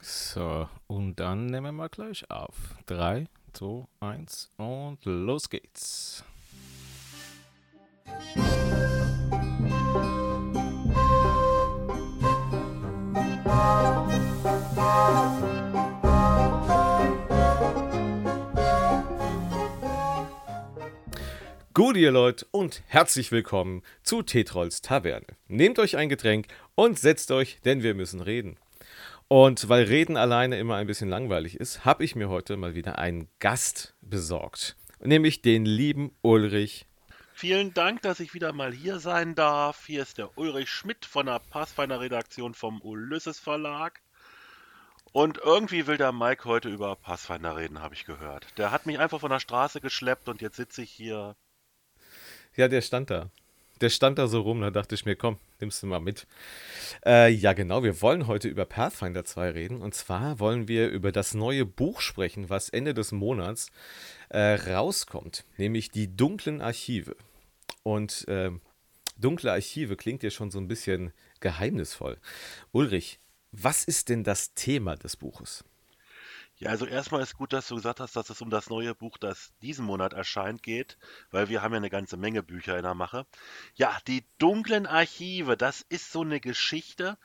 So, und dann nehmen wir mal gleich auf. 3, 2, 1 und los geht's. Gut, ihr Leute, und herzlich willkommen zu Tetrolls Taverne. Nehmt euch ein Getränk und setzt euch, denn wir müssen reden. Und weil Reden alleine immer ein bisschen langweilig ist, habe ich mir heute mal wieder einen Gast besorgt. Nämlich den lieben Ulrich. Vielen Dank, dass ich wieder mal hier sein darf. Hier ist der Ulrich Schmidt von der Pathfinder-Redaktion vom Ulysses Verlag. Und irgendwie will der Mike heute über Pathfinder reden, habe ich gehört. Der hat mich einfach von der Straße geschleppt und jetzt sitze ich hier. Ja, der stand da der stand da so rum, da dachte ich mir, komm, nimmst du mal mit. Äh, ja, genau, wir wollen heute über Pathfinder 2 reden. Und zwar wollen wir über das neue Buch sprechen, was Ende des Monats äh, rauskommt, nämlich die dunklen Archive. Und äh, dunkle Archive klingt ja schon so ein bisschen geheimnisvoll. Ulrich, was ist denn das Thema des Buches? Ja, also erstmal ist gut, dass du gesagt hast, dass es um das neue Buch, das diesen Monat erscheint, geht, weil wir haben ja eine ganze Menge Bücher in der Mache. Ja, die dunklen Archive, das ist so eine Geschichte.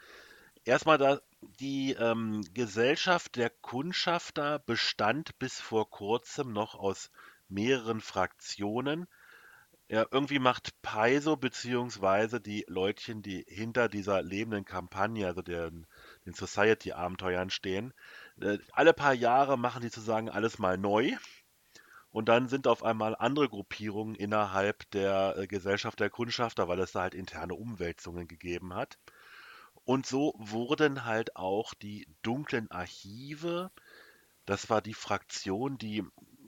Erstmal da, die ähm, Gesellschaft der Kundschafter bestand bis vor kurzem noch aus mehreren Fraktionen. Ja, irgendwie macht Paiso beziehungsweise die Leutchen, die hinter dieser lebenden Kampagne, also den, den Society-Abenteuern stehen, alle paar Jahre machen die sozusagen alles mal neu. Und dann sind auf einmal andere Gruppierungen innerhalb der äh, Gesellschaft der Kundschafter, weil es da halt interne Umwälzungen gegeben hat. Und so wurden halt auch die dunklen Archive, das war die Fraktion, die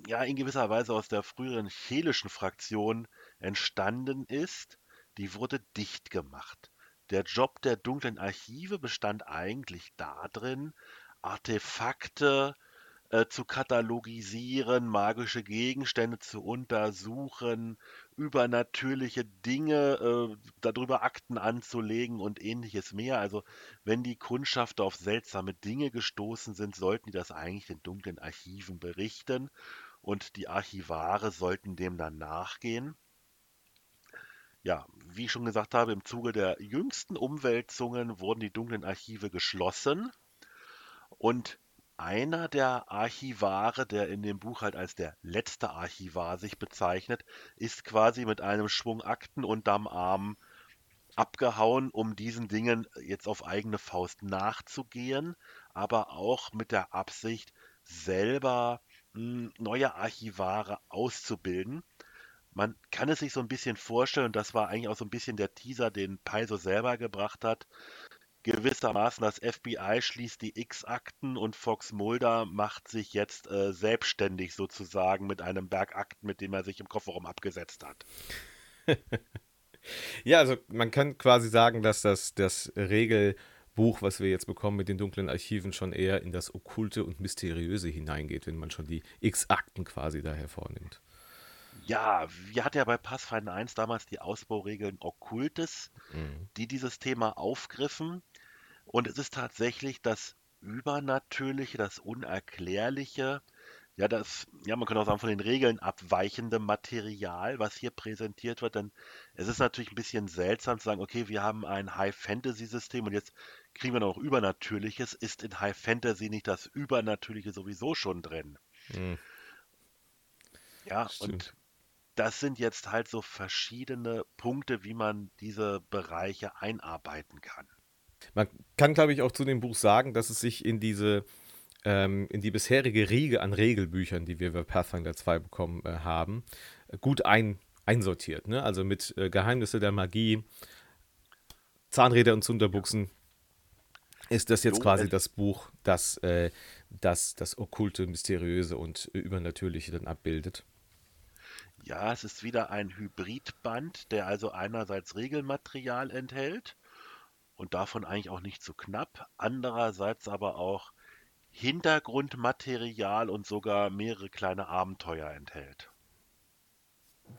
ja in gewisser Weise aus der früheren chelischen Fraktion entstanden ist, die wurde dicht gemacht. Der Job der dunklen Archive bestand eigentlich darin, Artefakte äh, zu katalogisieren, magische Gegenstände zu untersuchen, übernatürliche Dinge, äh, darüber Akten anzulegen und ähnliches mehr. Also wenn die Kundschafter auf seltsame Dinge gestoßen sind, sollten die das eigentlich den dunklen Archiven berichten und die Archivare sollten dem dann nachgehen. Ja, wie ich schon gesagt habe, im Zuge der jüngsten Umwälzungen wurden die dunklen Archive geschlossen und einer der Archivare, der in dem Buch halt als der letzte Archivar sich bezeichnet, ist quasi mit einem Schwung Akten unterm Arm abgehauen, um diesen Dingen jetzt auf eigene Faust nachzugehen, aber auch mit der Absicht, selber hm, neue Archivare auszubilden. Man kann es sich so ein bisschen vorstellen, und das war eigentlich auch so ein bisschen der Teaser, den Paiso selber gebracht hat, gewissermaßen das FBI schließt die X-Akten und Fox Mulder macht sich jetzt äh, selbstständig sozusagen mit einem Berg Akten, mit dem er sich im Kofferraum abgesetzt hat. ja, also man kann quasi sagen, dass das, das Regelbuch, was wir jetzt bekommen mit den dunklen Archiven, schon eher in das Okkulte und Mysteriöse hineingeht, wenn man schon die X-Akten quasi da hervornimmt. Ja, wir hatten ja bei Pathfinder 1 damals die Ausbauregeln Okkultes, mhm. die dieses Thema aufgriffen. Und es ist tatsächlich das Übernatürliche, das Unerklärliche, ja, das, ja, man könnte auch sagen, von den Regeln abweichende Material, was hier präsentiert wird, denn es ist natürlich ein bisschen seltsam zu sagen, okay, wir haben ein High-Fantasy-System und jetzt kriegen wir noch Übernatürliches. Ist in High-Fantasy nicht das Übernatürliche sowieso schon drin? Mhm. Ja, Stimmt. und das sind jetzt halt so verschiedene Punkte, wie man diese Bereiche einarbeiten kann. Man kann, glaube ich, auch zu dem Buch sagen, dass es sich in diese ähm, in die bisherige Riege an Regelbüchern, die wir bei Pathfinder 2 bekommen äh, haben, gut ein, einsortiert. Ne? Also mit äh, Geheimnisse der Magie, Zahnräder und Zunderbuchsen ist das jetzt quasi das Buch, das, äh, das das okkulte, mysteriöse und übernatürliche dann abbildet. Ja, es ist wieder ein Hybridband, der also einerseits Regelmaterial enthält und davon eigentlich auch nicht zu knapp, andererseits aber auch Hintergrundmaterial und sogar mehrere kleine Abenteuer enthält.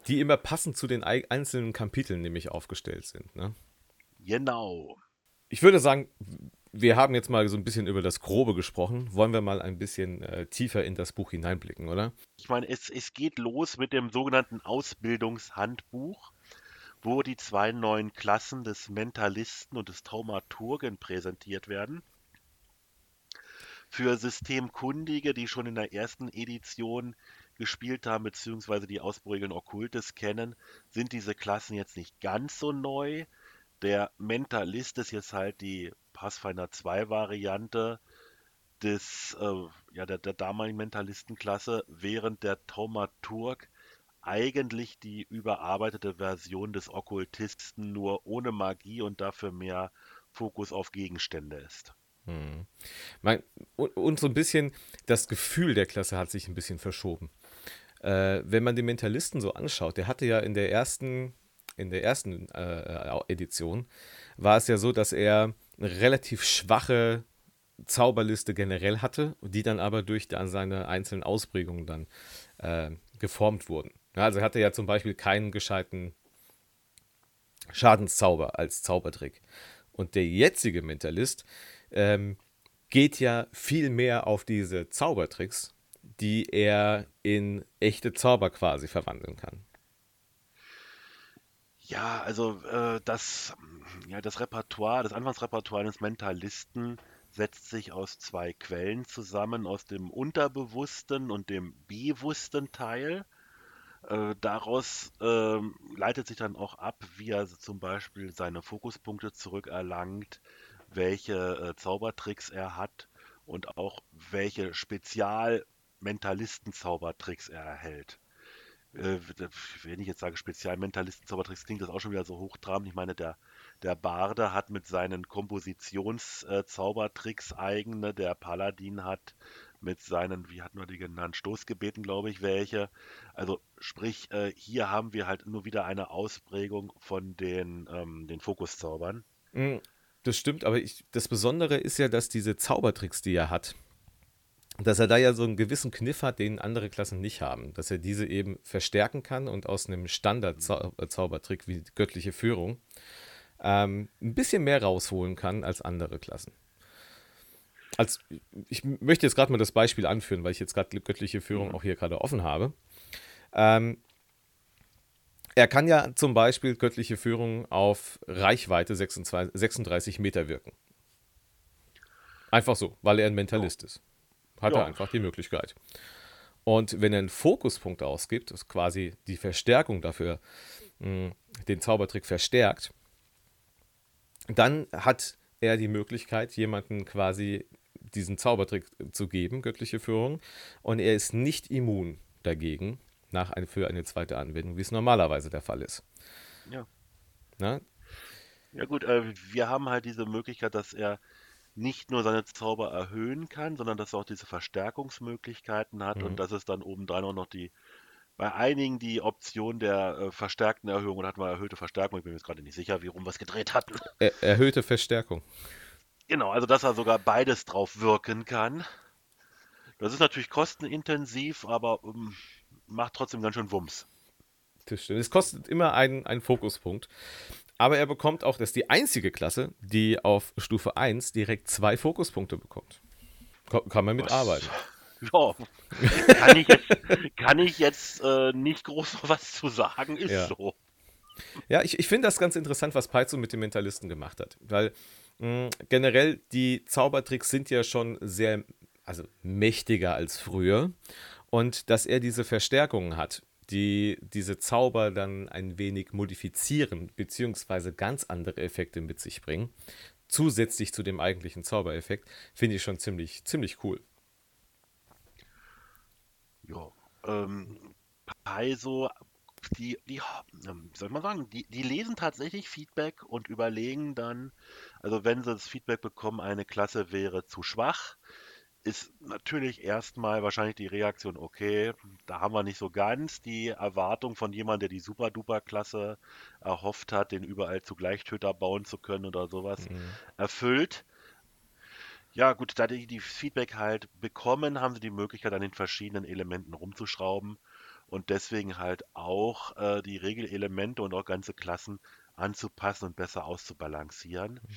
Die immer passend zu den einzelnen Kapiteln nämlich aufgestellt sind, ne? Genau. Ich würde sagen, wir haben jetzt mal so ein bisschen über das Grobe gesprochen. Wollen wir mal ein bisschen äh, tiefer in das Buch hineinblicken, oder? Ich meine, es, es geht los mit dem sogenannten Ausbildungshandbuch, wo die zwei neuen Klassen des Mentalisten und des Taumaturgen präsentiert werden. Für Systemkundige, die schon in der ersten Edition gespielt haben, beziehungsweise die Ausbregeln Okkultes kennen, sind diese Klassen jetzt nicht ganz so neu. Der Mentalist ist jetzt halt die Pathfinder 2 Variante des, äh, ja, der, der damaligen Mentalistenklasse, während der Taumaturg eigentlich die überarbeitete Version des Okkultisten nur ohne Magie und dafür mehr Fokus auf Gegenstände ist. Hm. Mein, und, und, so ein bisschen das Gefühl der Klasse hat sich ein bisschen verschoben. Äh, wenn man den Mentalisten so anschaut, der hatte ja in der ersten, in der ersten äh, Edition, war es ja so, dass er eine relativ schwache Zauberliste generell hatte, die dann aber durch dann seine einzelnen Ausprägungen dann äh, geformt wurden. Ja, also er hatte ja zum Beispiel keinen gescheiten Schadenszauber als Zaubertrick. Und der jetzige Mentalist ähm, geht ja viel mehr auf diese Zaubertricks, die er in echte Zauber quasi verwandeln kann. Ja, also äh, das, ja, das Repertoire, das Anfangsrepertoire eines Mentalisten setzt sich aus zwei Quellen zusammen, aus dem unterbewussten und dem bewussten Teil. Äh, daraus äh, leitet sich dann auch ab, wie er zum Beispiel seine Fokuspunkte zurückerlangt, welche äh, Zaubertricks er hat und auch welche Spezial-Mentalisten-Zaubertricks er erhält äh, wenn ich jetzt sage Spezialmentalisten Zaubertricks, klingt das auch schon wieder so hochtrabend. Ich meine, der, der Barde hat mit seinen Kompositionszaubertricks äh, eigene, der Paladin hat mit seinen, wie hatten wir die genannt, Stoßgebeten, glaube ich, welche. Also sprich, äh, hier haben wir halt nur wieder eine Ausprägung von den, ähm, den Fokuszaubern. Mm, das stimmt, aber ich, das Besondere ist ja, dass diese Zaubertricks, die er hat, dass er da ja so einen gewissen Kniff hat, den andere Klassen nicht haben. Dass er diese eben verstärken kann und aus einem Standard-Zaubertrick wie göttliche Führung ähm, ein bisschen mehr rausholen kann als andere Klassen. Als, ich möchte jetzt gerade mal das Beispiel anführen, weil ich jetzt gerade göttliche Führung auch hier gerade offen habe. Ähm, er kann ja zum Beispiel göttliche Führung auf Reichweite 26, 36 Meter wirken. Einfach so, weil er ein Mentalist ist. Hat ja. er einfach die Möglichkeit. Und wenn er einen Fokuspunkt ausgibt, das ist quasi die Verstärkung dafür, mh, den Zaubertrick verstärkt, dann hat er die Möglichkeit, jemanden quasi diesen Zaubertrick zu geben, göttliche Führung, und er ist nicht immun dagegen nach ein, für eine zweite Anwendung, wie es normalerweise der Fall ist. Ja. Na? Ja gut, äh, wir haben halt diese Möglichkeit, dass er nicht nur seine Zauber erhöhen kann, sondern dass er auch diese Verstärkungsmöglichkeiten hat mhm. und dass es dann obendrein auch noch die, bei einigen die Option der äh, verstärkten Erhöhung und hatten wir erhöhte Verstärkung. Ich bin mir jetzt gerade nicht sicher, wie rum wir es gedreht hatten. Er, erhöhte Verstärkung. Genau, also dass er sogar beides drauf wirken kann. Das ist natürlich kostenintensiv, aber um, ähm, macht trotzdem ganz schön Wumms. Das stimmt. Es kostet immer einen, einen Fokuspunkt. Aber er bekommt auch, das ist die einzige Klasse, die auf Stufe 1 direkt zwei Fokuspunkte bekommt. Kann, man mitarbeiten. Ja, kann ich jetzt, kann ich jetzt äh, nicht groß was zu sagen, ist ja. so. Ja, ich, ich finde das ganz interessant, was Paizo mit den Mentalisten gemacht hat. Weil generell die Zaubertricks sind ja schon sehr, also mächtiger als früher. Und dass er diese Verstärkungen hat, die diese Zauber dann ein wenig modifizieren, beziehungsweise ganz andere Effekte mit sich bringen, zusätzlich zu dem eigentlichen Zaubereffekt, finde ich schon ziemlich, ziemlich cool. Ja, ähm, Paizo, die, die, ähm, soll man sagen, die, die lesen tatsächlich Feedback und überlegen dann, also wenn sie das Feedback bekommen, eine Klasse wäre zu schwach, ist natürlich erstmal wahrscheinlich die Reaktion, okay, da haben wir nicht so ganz die Erwartung von jemandem, der die Super-Duper-Klasse erhofft hat, den überall zu Gleichtöter bauen zu können oder sowas, mhm. erfüllt. Ja, gut, da die, die Feedback halt bekommen, haben sie die Möglichkeit, an den verschiedenen Elementen rumzuschrauben und deswegen halt auch äh, die Regelelemente und auch ganze Klassen anzupassen und besser auszubalancieren. Mhm.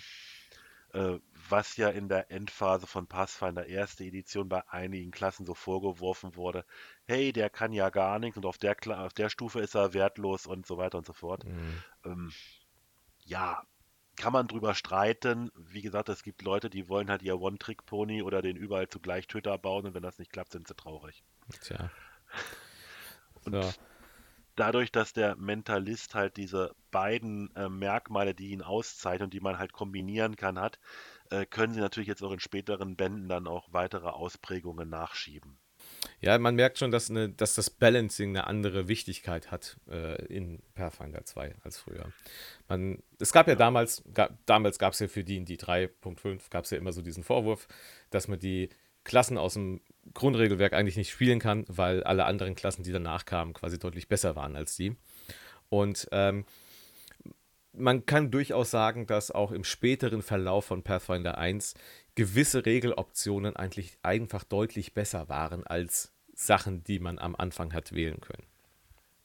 Äh, was ja in der Endphase von Pathfinder erste Edition bei einigen Klassen so vorgeworfen wurde. Hey, der kann ja gar nichts und auf der, auf der Stufe ist er wertlos und so weiter und so fort. Mhm. Ähm, ja, kann man drüber streiten. Wie gesagt, es gibt Leute, die wollen halt ihr One-Trick-Pony oder den überall zugleich Töter bauen und wenn das nicht klappt, sind sie traurig. Tja. Und ja. dadurch, dass der Mentalist halt diese beiden äh, Merkmale, die ihn auszeichnen und die man halt kombinieren kann, hat, äh, können sie natürlich jetzt auch in späteren Bänden dann auch weitere Ausprägungen nachschieben. Ja, man merkt schon, dass, eine, dass das Balancing eine andere Wichtigkeit hat äh, in Pathfinder 2 als früher. Man, es gab ja, ja. damals, ga, damals gab es ja für die in die 3.5 gab es ja immer so diesen Vorwurf, dass man die Klassen aus dem Grundregelwerk eigentlich nicht spielen kann, weil alle anderen Klassen, die danach kamen, quasi deutlich besser waren als die. Und ähm, man kann durchaus sagen, dass auch im späteren Verlauf von Pathfinder 1 gewisse Regeloptionen eigentlich einfach deutlich besser waren als Sachen, die man am Anfang hat wählen können.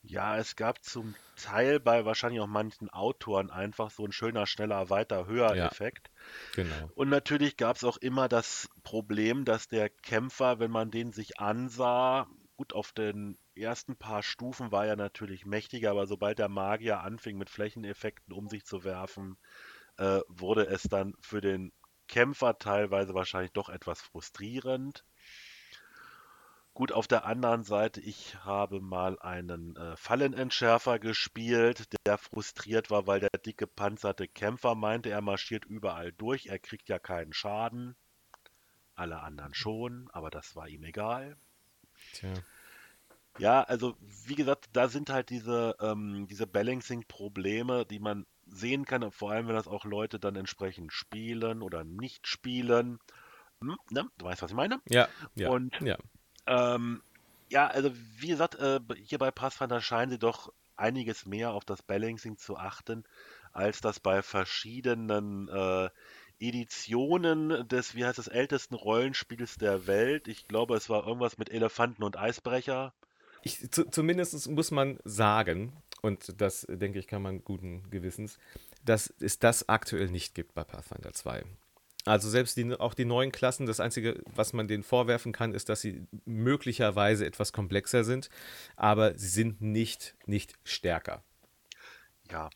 Ja, es gab zum Teil bei wahrscheinlich auch manchen Autoren einfach so ein schöner, schneller, weiter, höher ja, Effekt. Genau. Und natürlich gab es auch immer das Problem, dass der Kämpfer, wenn man den sich ansah, gut, auf den ersten paar Stufen war er natürlich mächtiger, aber sobald der Magier anfing mit Flächeneffekten um sich zu werfen, äh, wurde es dann für den Kämpfer teilweise wahrscheinlich doch etwas frustrierend. Gut, auf der anderen Seite, ich habe mal einen äh, Fallenentschärfer gespielt, der frustriert war, weil der dicke panzerte Kämpfer meinte, er marschiert überall durch, er kriegt ja keinen Schaden. Alle anderen schon, aber das war ihm egal. Tja. Ja, also wie gesagt, da sind halt diese, ähm, diese Balancing-Probleme, die man sehen kann, vor allem wenn das auch Leute dann entsprechend spielen oder nicht spielen. Hm, ne? Du weißt, was ich meine? Ja, ja. Und ja, ähm, ja also wie gesagt, äh, hier bei Pathfinder scheinen sie doch einiges mehr auf das Balancing zu achten, als das bei verschiedenen äh, Editionen des, wie heißt es, ältesten Rollenspiels der Welt. Ich glaube, es war irgendwas mit Elefanten und Eisbrecher. Ich, zu, zumindest muss man sagen, und das, denke ich, kann man guten Gewissens, dass es das aktuell nicht gibt bei Pathfinder 2. Also selbst die, auch die neuen Klassen, das Einzige, was man denen vorwerfen kann, ist, dass sie möglicherweise etwas komplexer sind, aber sie sind nicht, nicht stärker. Ja,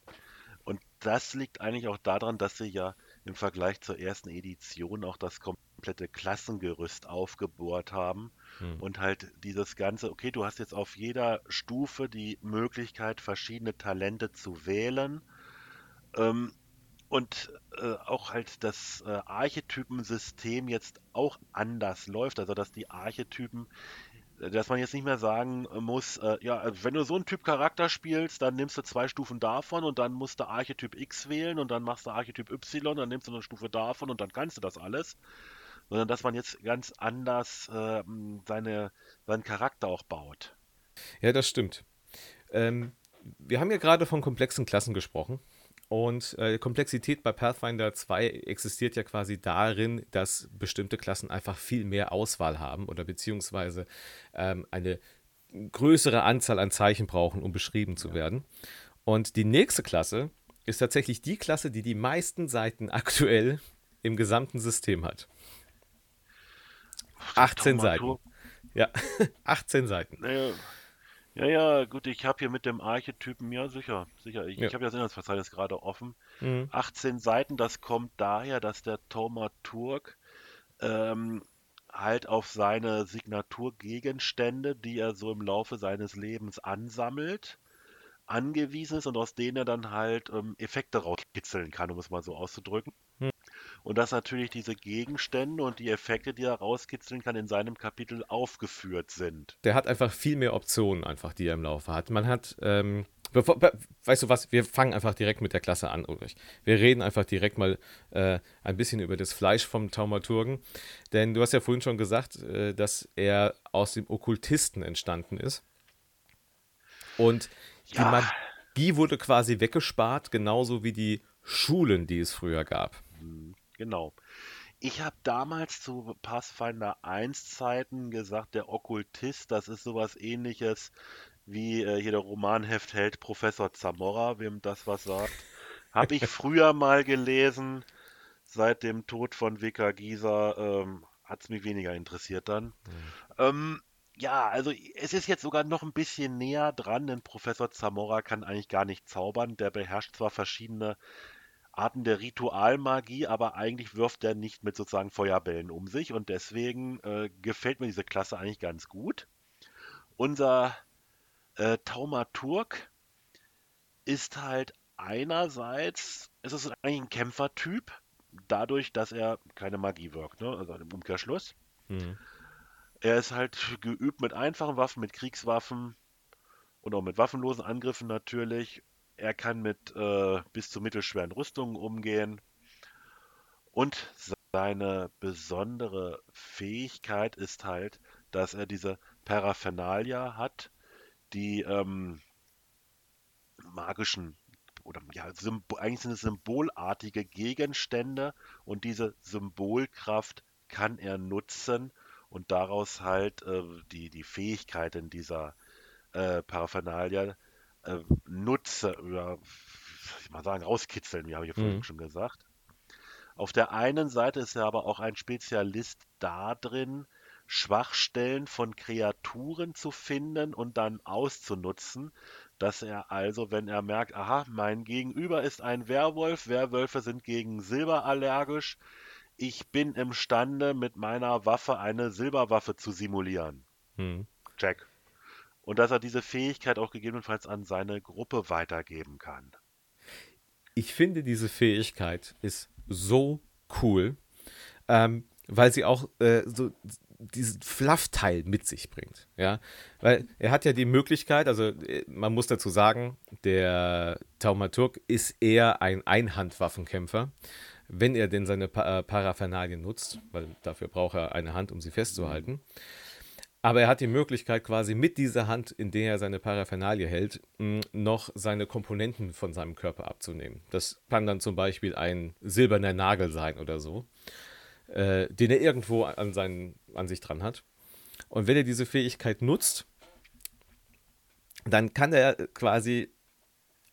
und das liegt eigentlich auch daran, dass sie ja im Vergleich zur ersten Edition auch das komplette Klassengerüst aufgebohrt haben hm. Und halt dieses Ganze, okay, du hast jetzt auf jeder Stufe die Möglichkeit, verschiedene Talente zu wählen. Ähm, und äh, auch halt das äh, Archetypensystem jetzt auch anders läuft, also dass die Archetypen, äh, dass man jetzt nicht mehr sagen muss, äh, ja, wenn du so einen Typ Charakter spielst, dann nimmst du zwei Stufen davon und dann musst du Archetyp X wählen und dann machst du Archetyp Y, dann nimmst du eine Stufe davon und dann kannst du das alles, sondern dass man jetzt ganz anders äh, seine, seinen Charakter auch baut. Ja, das stimmt. Ähm, wir haben ja gerade von komplexen Klassen gesprochen. Und äh, Komplexität bei Pathfinder 2 existiert ja quasi darin, dass bestimmte Klassen einfach viel mehr Auswahl haben oder beziehungsweise ähm, eine größere Anzahl an Zeichen brauchen, um beschrieben zu werden. Und die nächste Klasse ist tatsächlich die Klasse, die die meisten Seiten aktuell im gesamten System hat. 18 Seiten. Ja, 18 Seiten. Naja. Ja, ja, gut, ich habe hier mit dem Archetypen, ja, sicher, sicher. Ich, ja. ich habe ja das Inhaltsverzeichnis gerade offen. Mhm. 18 Seiten, das kommt daher, dass der Thaumaturg ähm, halt auf seine Signaturgegenstände, die er so im Laufe seines Lebens ansammelt, angewiesen ist und aus denen er dann halt ähm, Effekte rauskitzeln kann, um es mal so auszudrücken. Und dass natürlich diese Gegenstände und die Effekte, die er rauskitzeln kann, in seinem Kapitel aufgeführt sind. Der hat einfach viel mehr Optionen, einfach, die er im Laufe hat. Man hat, ähm, bevor, be, weißt du was, wir fangen einfach direkt mit der Klasse an, Ulrich. Wir reden einfach direkt mal äh, ein bisschen über das Fleisch vom Taumaturgen. Denn du hast ja vorhin schon gesagt, äh, dass er aus dem Okkultisten entstanden ist. Und ja. die Magie wurde quasi weggespart, genauso wie die Schulen, die es früher gab. Mhm. Genau. Ich habe damals zu Pathfinder 1 Zeiten gesagt, der Okkultist, das ist sowas ähnliches wie äh, hier der Romanheftheld Professor Zamora, wem das was sagt. Habe ich früher mal gelesen. Seit dem Tod von WK Gieser ähm, hat es mich weniger interessiert dann. Mhm. Ähm, ja, also es ist jetzt sogar noch ein bisschen näher dran, denn Professor Zamora kann eigentlich gar nicht zaubern. Der beherrscht zwar verschiedene Arten der Ritualmagie, aber eigentlich wirft er nicht mit sozusagen Feuerbällen um sich und deswegen äh, gefällt mir diese Klasse eigentlich ganz gut. Unser äh, Taumaturg ist halt einerseits, es ist eigentlich ein Kämpfertyp, dadurch, dass er keine Magie wirkt, ne? also im Umkehrschluss. Mhm. Er ist halt geübt mit einfachen Waffen, mit Kriegswaffen und auch mit waffenlosen Angriffen natürlich er kann mit äh, bis zu mittelschweren Rüstungen umgehen. Und seine besondere Fähigkeit ist halt, dass er diese Paraphernalia hat, die ähm, magischen oder ja, eigentlich sind es symbolartige Gegenstände und diese Symbolkraft kann er nutzen und daraus halt äh, die, die Fähigkeiten dieser äh, Paraphernalia äh, nutze oder ich mal sagen, rauskitzeln, wie habe ich ja vorhin mhm. schon gesagt. Auf der einen Seite ist er aber auch ein Spezialist darin, Schwachstellen von Kreaturen zu finden und dann auszunutzen, dass er also, wenn er merkt, aha, mein Gegenüber ist ein Werwolf, Werwölfe sind gegen Silber allergisch, ich bin imstande, mit meiner Waffe eine Silberwaffe zu simulieren. Hm. Check und dass er diese Fähigkeit auch gegebenenfalls an seine Gruppe weitergeben kann. Ich finde, diese Fähigkeit ist so cool, ähm, weil sie auch äh, so diesen Fluff-Teil mit sich bringt. Ja, weil er hat ja die Möglichkeit, also äh, man muss dazu sagen, der Taumaturg ist eher ein Einhandwaffenkämpfer, wenn er denn seine pa äh, Paraphernalien nutzt, weil dafür braucht er eine Hand, um sie festzuhalten. Mhm. Aber er hat die Möglichkeit, quasi mit dieser Hand, in der er seine Paraphernalie hält, noch seine Komponenten von seinem Körper abzunehmen. Das kann dann zum Beispiel ein silberner Nagel sein oder so, äh, den er irgendwo an, seinen, an sich dran hat. Und wenn er diese Fähigkeit nutzt, dann kann er quasi,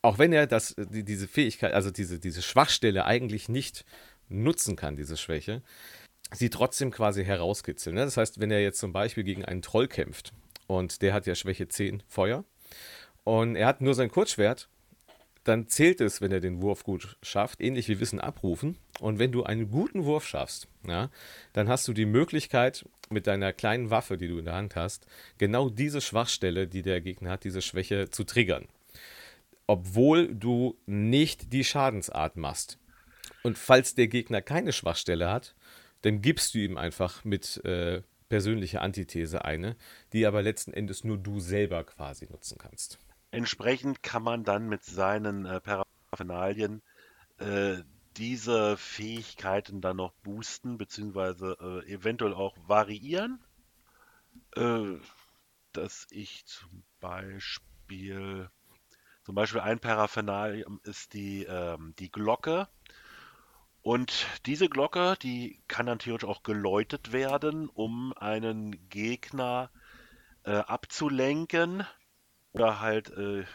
auch wenn er das, die, diese Fähigkeit, also diese, diese Schwachstelle eigentlich nicht nutzen kann, diese Schwäche, sie trotzdem quasi herauskitzeln. Ne? Das heißt, wenn er jetzt zum Beispiel gegen einen Troll kämpft und der hat ja Schwäche 10 Feuer und er hat nur sein Kurzschwert, dann zählt es, wenn er den Wurf gut schafft, ähnlich wie Wissen abrufen. Und wenn du einen guten Wurf schaffst, ja, dann hast du die Möglichkeit, mit deiner kleinen Waffe, die du in der Hand hast, genau diese Schwachstelle, die der Gegner hat, diese Schwäche zu triggern. Obwohl du nicht die Schadensart machst. Und falls der Gegner keine Schwachstelle hat, dann gibst du ihm einfach mit äh, persönlicher Antithese eine, die aber letzten Endes nur du selber quasi nutzen kannst. Entsprechend kann man dann mit seinen äh, Paraphernalien äh, diese Fähigkeiten dann noch boosten, beziehungsweise äh, eventuell auch variieren. Äh, dass ich zum Beispiel, zum Beispiel ein Paraphernalium ist die, ähm, die Glocke. Und diese Glocke, die kann dann theoretisch auch geläutet werden, um einen Gegner äh, abzulenken oder halt, äh,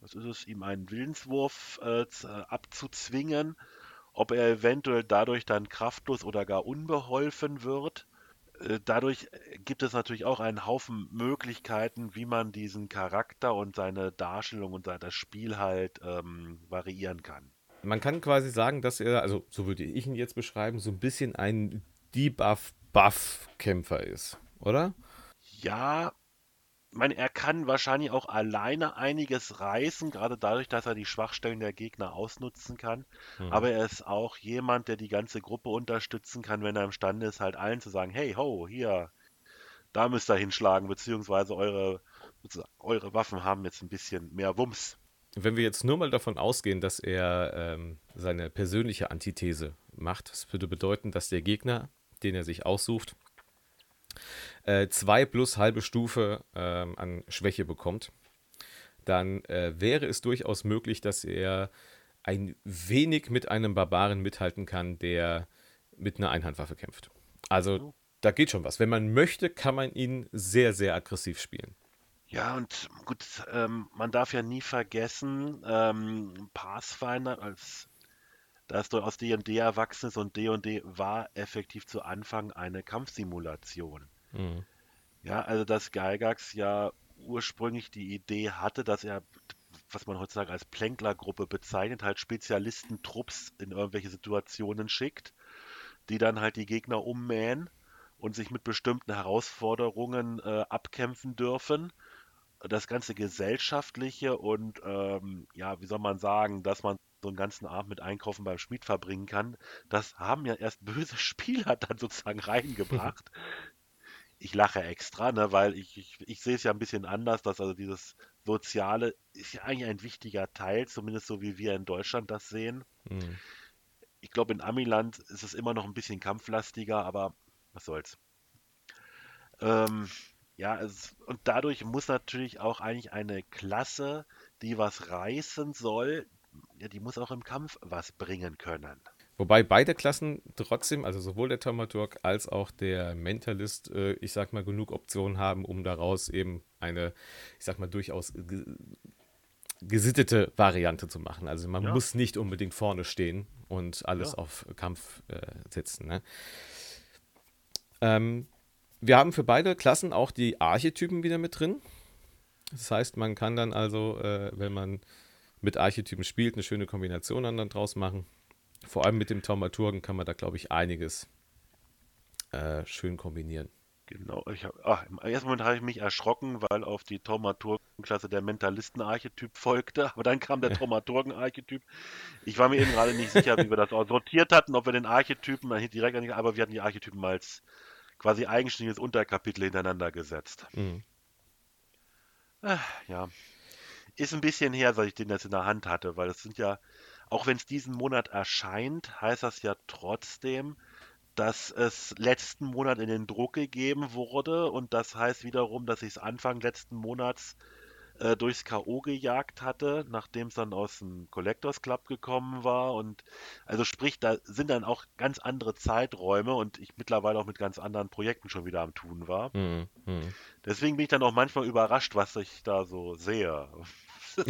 was ist es, ihm einen Willenswurf äh, äh, abzuzwingen. Ob er eventuell dadurch dann kraftlos oder gar unbeholfen wird. Äh, dadurch gibt es natürlich auch einen Haufen Möglichkeiten, wie man diesen Charakter und seine Darstellung und das Spiel halt ähm, variieren kann. Man kann quasi sagen, dass er, also so würde ich ihn jetzt beschreiben, so ein bisschen ein Debuff-Buff-Kämpfer ist, oder? Ja, ich meine, er kann wahrscheinlich auch alleine einiges reißen, gerade dadurch, dass er die Schwachstellen der Gegner ausnutzen kann. Mhm. Aber er ist auch jemand, der die ganze Gruppe unterstützen kann, wenn er imstande ist, halt allen zu sagen, hey, ho, hier, da müsst ihr hinschlagen, beziehungsweise eure, eure Waffen haben jetzt ein bisschen mehr Wumms wenn wir jetzt nur mal davon ausgehen, dass er ähm, seine persönliche Antithese macht, das würde bedeuten, dass der Gegner, den er sich aussucht, äh, zwei plus halbe Stufe ähm, an Schwäche bekommt, dann äh, wäre es durchaus möglich, dass er ein wenig mit einem Barbaren mithalten kann, der mit einer Einhandwaffe kämpft. Also oh. da geht schon was. Wenn man möchte, kann man ihn sehr, sehr aggressiv spielen. Ja, und gut, ähm, man darf ja nie vergessen, ähm, Pathfinder als dass du aus D&D erwachsen ist und D&D war effektiv zu Anfang eine Kampfsimulation. Mhm. Ja, also dass Gygax ja ursprünglich die Idee hatte, dass er, was man heutzutage als Plänklergruppe bezeichnet, halt Spezialistentrupps in irgendwelche Situationen schickt, die dann halt die Gegner ummähen und sich mit bestimmten Herausforderungen äh, abkämpfen dürfen. Das ganze Gesellschaftliche und ähm, ja, wie soll man sagen, dass man so einen ganzen Abend mit Einkaufen beim Schmied verbringen kann, das haben ja erst böse Spieler dann sozusagen reingebracht. ich lache extra, ne, weil ich, ich, ich sehe es ja ein bisschen anders, dass also dieses Soziale ist ja eigentlich ein wichtiger Teil, zumindest so wie wir in Deutschland das sehen. Mhm. Ich glaube, in Amiland ist es immer noch ein bisschen kampflastiger, aber was soll's. Ähm, ja, es, und dadurch muss natürlich auch eigentlich eine Klasse, die was reißen soll, ja, die muss auch im Kampf was bringen können. Wobei beide Klassen trotzdem, also sowohl der Thaumaturg als auch der Mentalist, äh, ich sag mal, genug Optionen haben, um daraus eben eine, ich sag mal, durchaus ge gesittete Variante zu machen. Also man ja. muss nicht unbedingt vorne stehen und alles ja. auf Kampf äh, setzen. Ne? Ähm, wir haben für beide Klassen auch die Archetypen wieder mit drin. Das heißt, man kann dann also, äh, wenn man mit Archetypen spielt, eine schöne Kombination dann draus machen. Vor allem mit dem Taumaturgen kann man da, glaube ich, einiges äh, schön kombinieren. Genau, ich hab, ach, im ersten Moment habe ich mich erschrocken, weil auf die Taumaturgenklasse der Mentalisten-Archetyp folgte, aber dann kam der Taumaturgen-Archetyp. Ich war mir eben gerade nicht sicher, wie wir das sortiert hatten, ob wir den Archetypen direkt an aber wir hatten die Archetypen als quasi eigenständiges Unterkapitel hintereinander gesetzt. Mhm. Ach, ja, ist ein bisschen her, seit ich den jetzt in der Hand hatte, weil es sind ja auch wenn es diesen Monat erscheint, heißt das ja trotzdem, dass es letzten Monat in den Druck gegeben wurde und das heißt wiederum, dass ich es Anfang letzten Monats äh, durchs K.O. gejagt hatte, nachdem es dann aus dem Collectors Club gekommen war und also sprich, da sind dann auch ganz andere Zeiträume und ich mittlerweile auch mit ganz anderen Projekten schon wieder am tun war. Mhm. mhm. Deswegen bin ich dann auch manchmal überrascht, was ich da so sehe.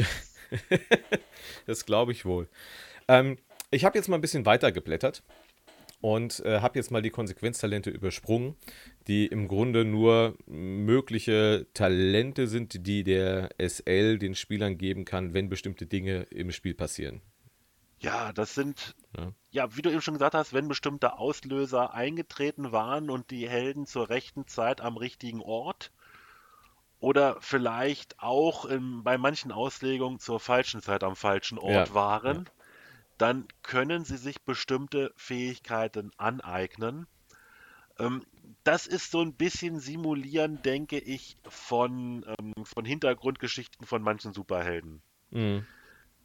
das glaube ich wohl. Ähm, ich habe jetzt mal ein bisschen weiter geblättert und äh, habe jetzt mal die Konsequenztalente übersprungen, die im Grunde nur mögliche Talente sind, die der SL den Spielern geben kann, wenn bestimmte Dinge im Spiel passieren. Ja, das sind, ja. ja. wie du eben schon gesagt hast, wenn bestimmte Auslöser eingetreten waren und die Helden zur rechten Zeit am richtigen Ort oder vielleicht auch in, bei manchen Auslegungen zur falschen Zeit am falschen Ort ja, waren, ja. Dann können sie sich bestimmte Fähigkeiten aneignen. Ähm, das ist so ein bisschen simulieren, denke ich, von, ähm, von Hintergrundgeschichten von manchen Superhelden. Mhm.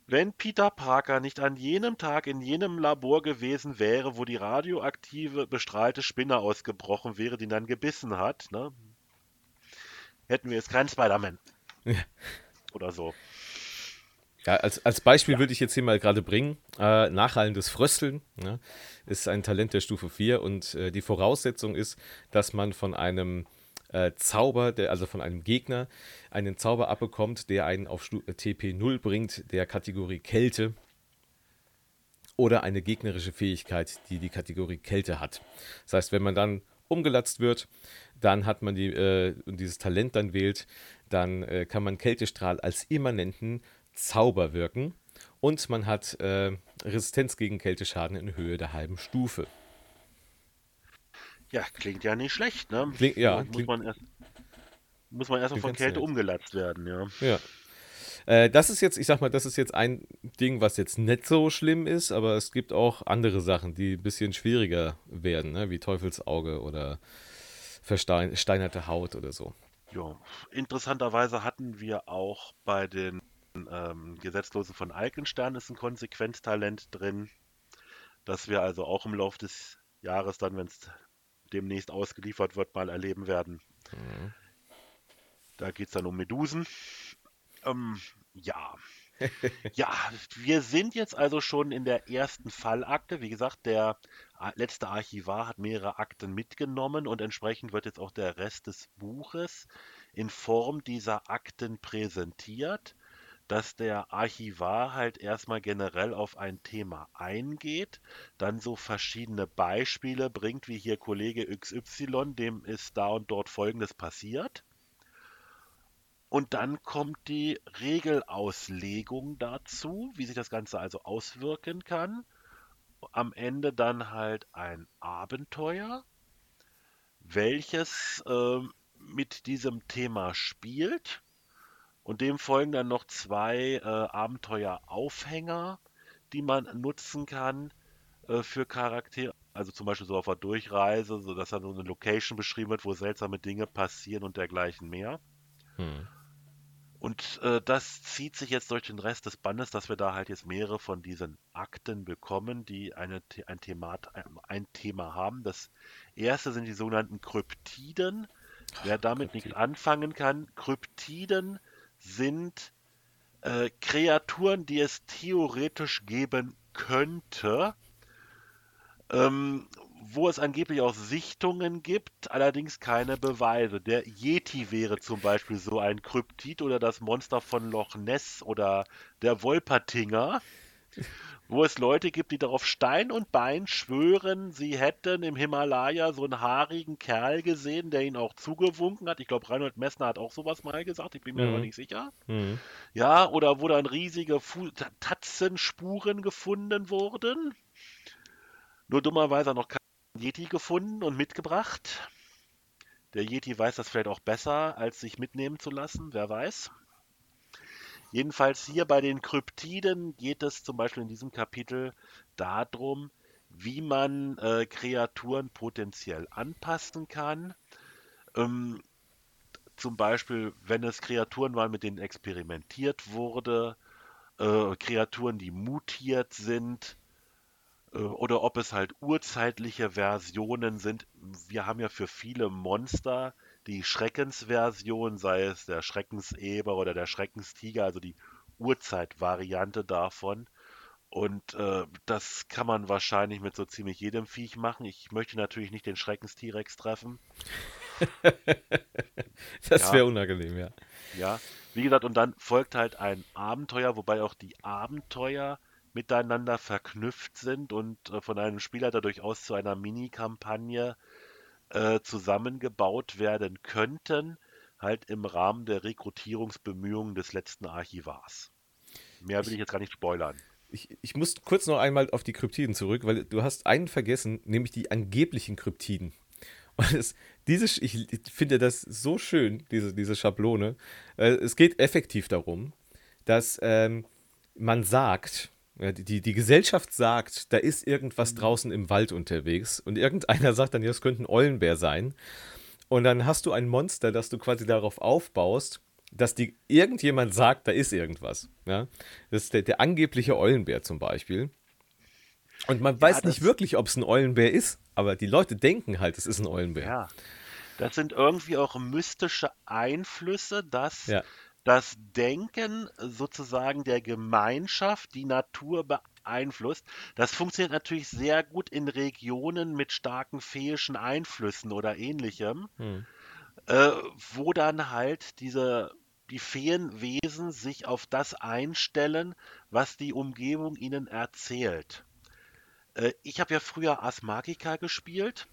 Wenn Peter Parker nicht an jenem Tag in jenem Labor gewesen wäre, wo die radioaktive bestrahlte Spinne ausgebrochen wäre, die ihn dann gebissen hat, ne? hätten wir jetzt keinen Spider-Man. Ja. Oder so. Ja, als, als Beispiel ja. würde ich jetzt hier mal gerade bringen, äh, nachhallendes Frösteln ne, ist ein Talent der Stufe 4 und äh, die Voraussetzung ist, dass man von einem äh, Zauber, der, also von einem Gegner, einen Zauber abbekommt, der einen auf Stu TP 0 bringt, der Kategorie Kälte oder eine gegnerische Fähigkeit, die die Kategorie Kälte hat. Das heißt, wenn man dann umgelatzt wird, dann hat man die, äh, dieses Talent dann wählt, dann äh, kann man Kältestrahl als immanenten Zauber wirken und man hat äh, Resistenz gegen Kälteschaden in Höhe der halben Stufe. Ja, klingt ja nicht schlecht, ne? Kling, ja, muss, man erst, muss man erstmal von Kälte nett. umgelatzt werden, ja. Ja. Äh, das ist jetzt, ich sag mal, das ist jetzt ein Ding, was jetzt nicht so schlimm ist, aber es gibt auch andere Sachen, die ein bisschen schwieriger werden, ne? wie Teufelsauge oder versteinerte Haut oder so. Ja, interessanterweise hatten wir auch bei den ähm, Gesetzlosen von Alkenstern ist ein Konsequenztalent drin, das wir also auch im Laufe des Jahres dann, wenn es demnächst ausgeliefert wird, mal erleben werden. Mhm. Da geht es dann um Medusen. Ähm, ja. ja, wir sind jetzt also schon in der ersten Fallakte. Wie gesagt, der letzte Archivar hat mehrere Akten mitgenommen und entsprechend wird jetzt auch der Rest des Buches in Form dieser Akten präsentiert. Dass der Archivar halt erstmal generell auf ein Thema eingeht, dann so verschiedene Beispiele bringt, wie hier Kollege XY, dem ist da und dort Folgendes passiert. Und dann kommt die Regelauslegung dazu, wie sich das Ganze also auswirken kann. Am Ende dann halt ein Abenteuer, welches äh, mit diesem Thema spielt und dem folgen dann noch zwei äh, Abenteuer-Aufhänger, die man nutzen kann äh, für Charaktere. Also zum Beispiel so auf der Durchreise, so dass dann so eine Location beschrieben wird, wo seltsame Dinge passieren und dergleichen mehr. Hm. Und äh, das zieht sich jetzt durch den Rest des Bandes, dass wir da halt jetzt mehrere von diesen Akten bekommen, die eine, ein, Themat, ein Thema haben. Das erste sind die sogenannten Kryptiden. Wer damit Kryptiden. nichts anfangen kann, Kryptiden sind äh, Kreaturen, die es theoretisch geben könnte, ähm, wo es angeblich auch Sichtungen gibt, allerdings keine Beweise. Der Yeti wäre zum Beispiel so ein Kryptid oder das Monster von Loch Ness oder der Wolpertinger wo es Leute gibt, die darauf Stein und Bein schwören, sie hätten im Himalaya so einen haarigen Kerl gesehen, der ihnen auch zugewunken hat. Ich glaube, Reinhold Messner hat auch sowas mal gesagt, ich bin mir mhm. aber nicht sicher. Mhm. Ja, oder wo dann riesige Fu Tatzenspuren gefunden wurden. Nur dummerweise noch kein Yeti gefunden und mitgebracht. Der Yeti weiß das vielleicht auch besser, als sich mitnehmen zu lassen, wer weiß. Jedenfalls hier bei den Kryptiden geht es zum Beispiel in diesem Kapitel darum, wie man äh, Kreaturen potenziell anpassen kann. Ähm, zum Beispiel, wenn es Kreaturen waren, mit denen experimentiert wurde, äh, Kreaturen, die mutiert sind, äh, oder ob es halt urzeitliche Versionen sind. Wir haben ja für viele Monster die Schreckensversion, sei es der Schreckenseber oder der Schreckenstiger, also die Urzeitvariante davon. Und äh, das kann man wahrscheinlich mit so ziemlich jedem Viech machen. Ich möchte natürlich nicht den Schreckenstirex treffen. das ja. wäre unangenehm, ja. Ja, wie gesagt, und dann folgt halt ein Abenteuer, wobei auch die Abenteuer miteinander verknüpft sind und äh, von einem Spieler da durchaus zu einer Mini-Kampagne äh, zusammengebaut werden könnten, halt im Rahmen der Rekrutierungsbemühungen des letzten Archivars. Mehr will ich jetzt gar nicht spoilern. Ich, ich muss kurz noch einmal auf die Kryptiden zurück, weil du hast einen vergessen, nämlich die angeblichen Kryptiden. Und es, diese, ich finde das so schön, diese, diese Schablone. Äh, es geht effektiv darum, dass ähm, man sagt, ja, die, die Gesellschaft sagt, da ist irgendwas mhm. draußen im Wald unterwegs und irgendeiner sagt dann, ja, es könnte ein Eulenbär sein. Und dann hast du ein Monster, das du quasi darauf aufbaust, dass die irgendjemand sagt, da ist irgendwas. Ja? Das ist der, der angebliche Eulenbär zum Beispiel. Und man ja, weiß nicht wirklich, ob es ein Eulenbär ist, aber die Leute denken halt, es ist ein Eulenbär. Ja. Das sind irgendwie auch mystische Einflüsse, dass ja das Denken sozusagen der Gemeinschaft die Natur beeinflusst. Das funktioniert natürlich sehr gut in Regionen mit starken feischen Einflüssen oder ähnlichem, hm. äh, wo dann halt diese die Feenwesen sich auf das einstellen, was die Umgebung ihnen erzählt. Äh, ich habe ja früher Ars Magica gespielt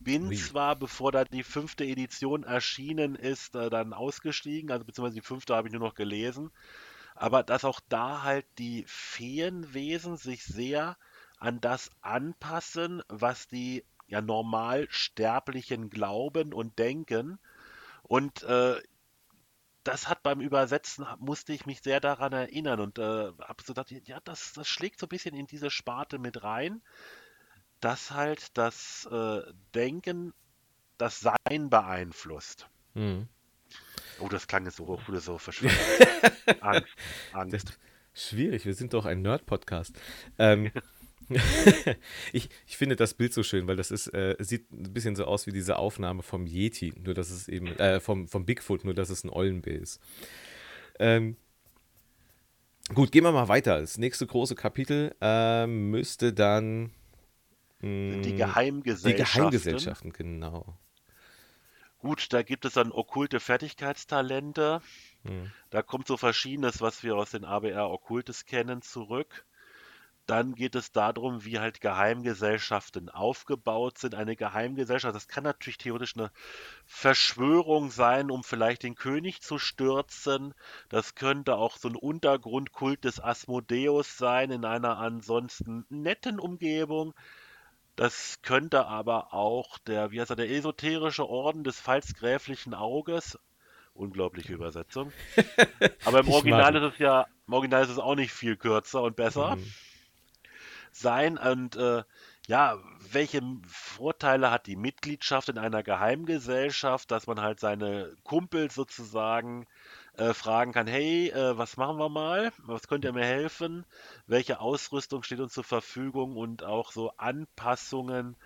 bin Wie? zwar, bevor da die fünfte Edition erschienen ist, äh, dann ausgestiegen, also beziehungsweise die fünfte habe ich nur noch gelesen, aber dass auch da halt die Feenwesen sich sehr an das anpassen, was die ja normal Sterblichen glauben und denken. Und äh, das hat beim Übersetzen, musste ich mich sehr daran erinnern und äh, habe so gedacht, ja, das, das schlägt so ein bisschen in diese Sparte mit rein dass halt das äh, Denken das Sein beeinflusst. Mhm. Oh, das klang jetzt so, verschwunden. Angst, Angst. schwierig, wir sind doch ein Nerd-Podcast. Ähm, ich, ich finde das Bild so schön, weil das ist, äh, sieht ein bisschen so aus wie diese Aufnahme vom Yeti, nur dass es eben, äh, vom, vom Bigfoot, nur dass es ein Eulenbär ist. Ähm, gut, gehen wir mal weiter. Das nächste große Kapitel äh, müsste dann die Geheimgesellschaften. Die Geheimgesellschaften, genau. Gut, da gibt es dann okkulte Fertigkeitstalente. Mhm. Da kommt so Verschiedenes, was wir aus den ABR Okkultes kennen, zurück. Dann geht es darum, wie halt Geheimgesellschaften aufgebaut sind. Eine Geheimgesellschaft, das kann natürlich theoretisch eine Verschwörung sein, um vielleicht den König zu stürzen. Das könnte auch so ein Untergrundkult des Asmodeus sein in einer ansonsten netten Umgebung. Das könnte aber auch der, wie heißt er, der esoterische Orden des pfalzgräflichen Auges. Unglaubliche Übersetzung. Aber im Original ist es ja, im Original ist es auch nicht viel kürzer und besser. Mhm sein und äh, ja, welche Vorteile hat die Mitgliedschaft in einer Geheimgesellschaft, dass man halt seine Kumpels sozusagen äh, fragen kann, hey, äh, was machen wir mal? Was könnt ihr mir helfen? Welche Ausrüstung steht uns zur Verfügung und auch so Anpassungen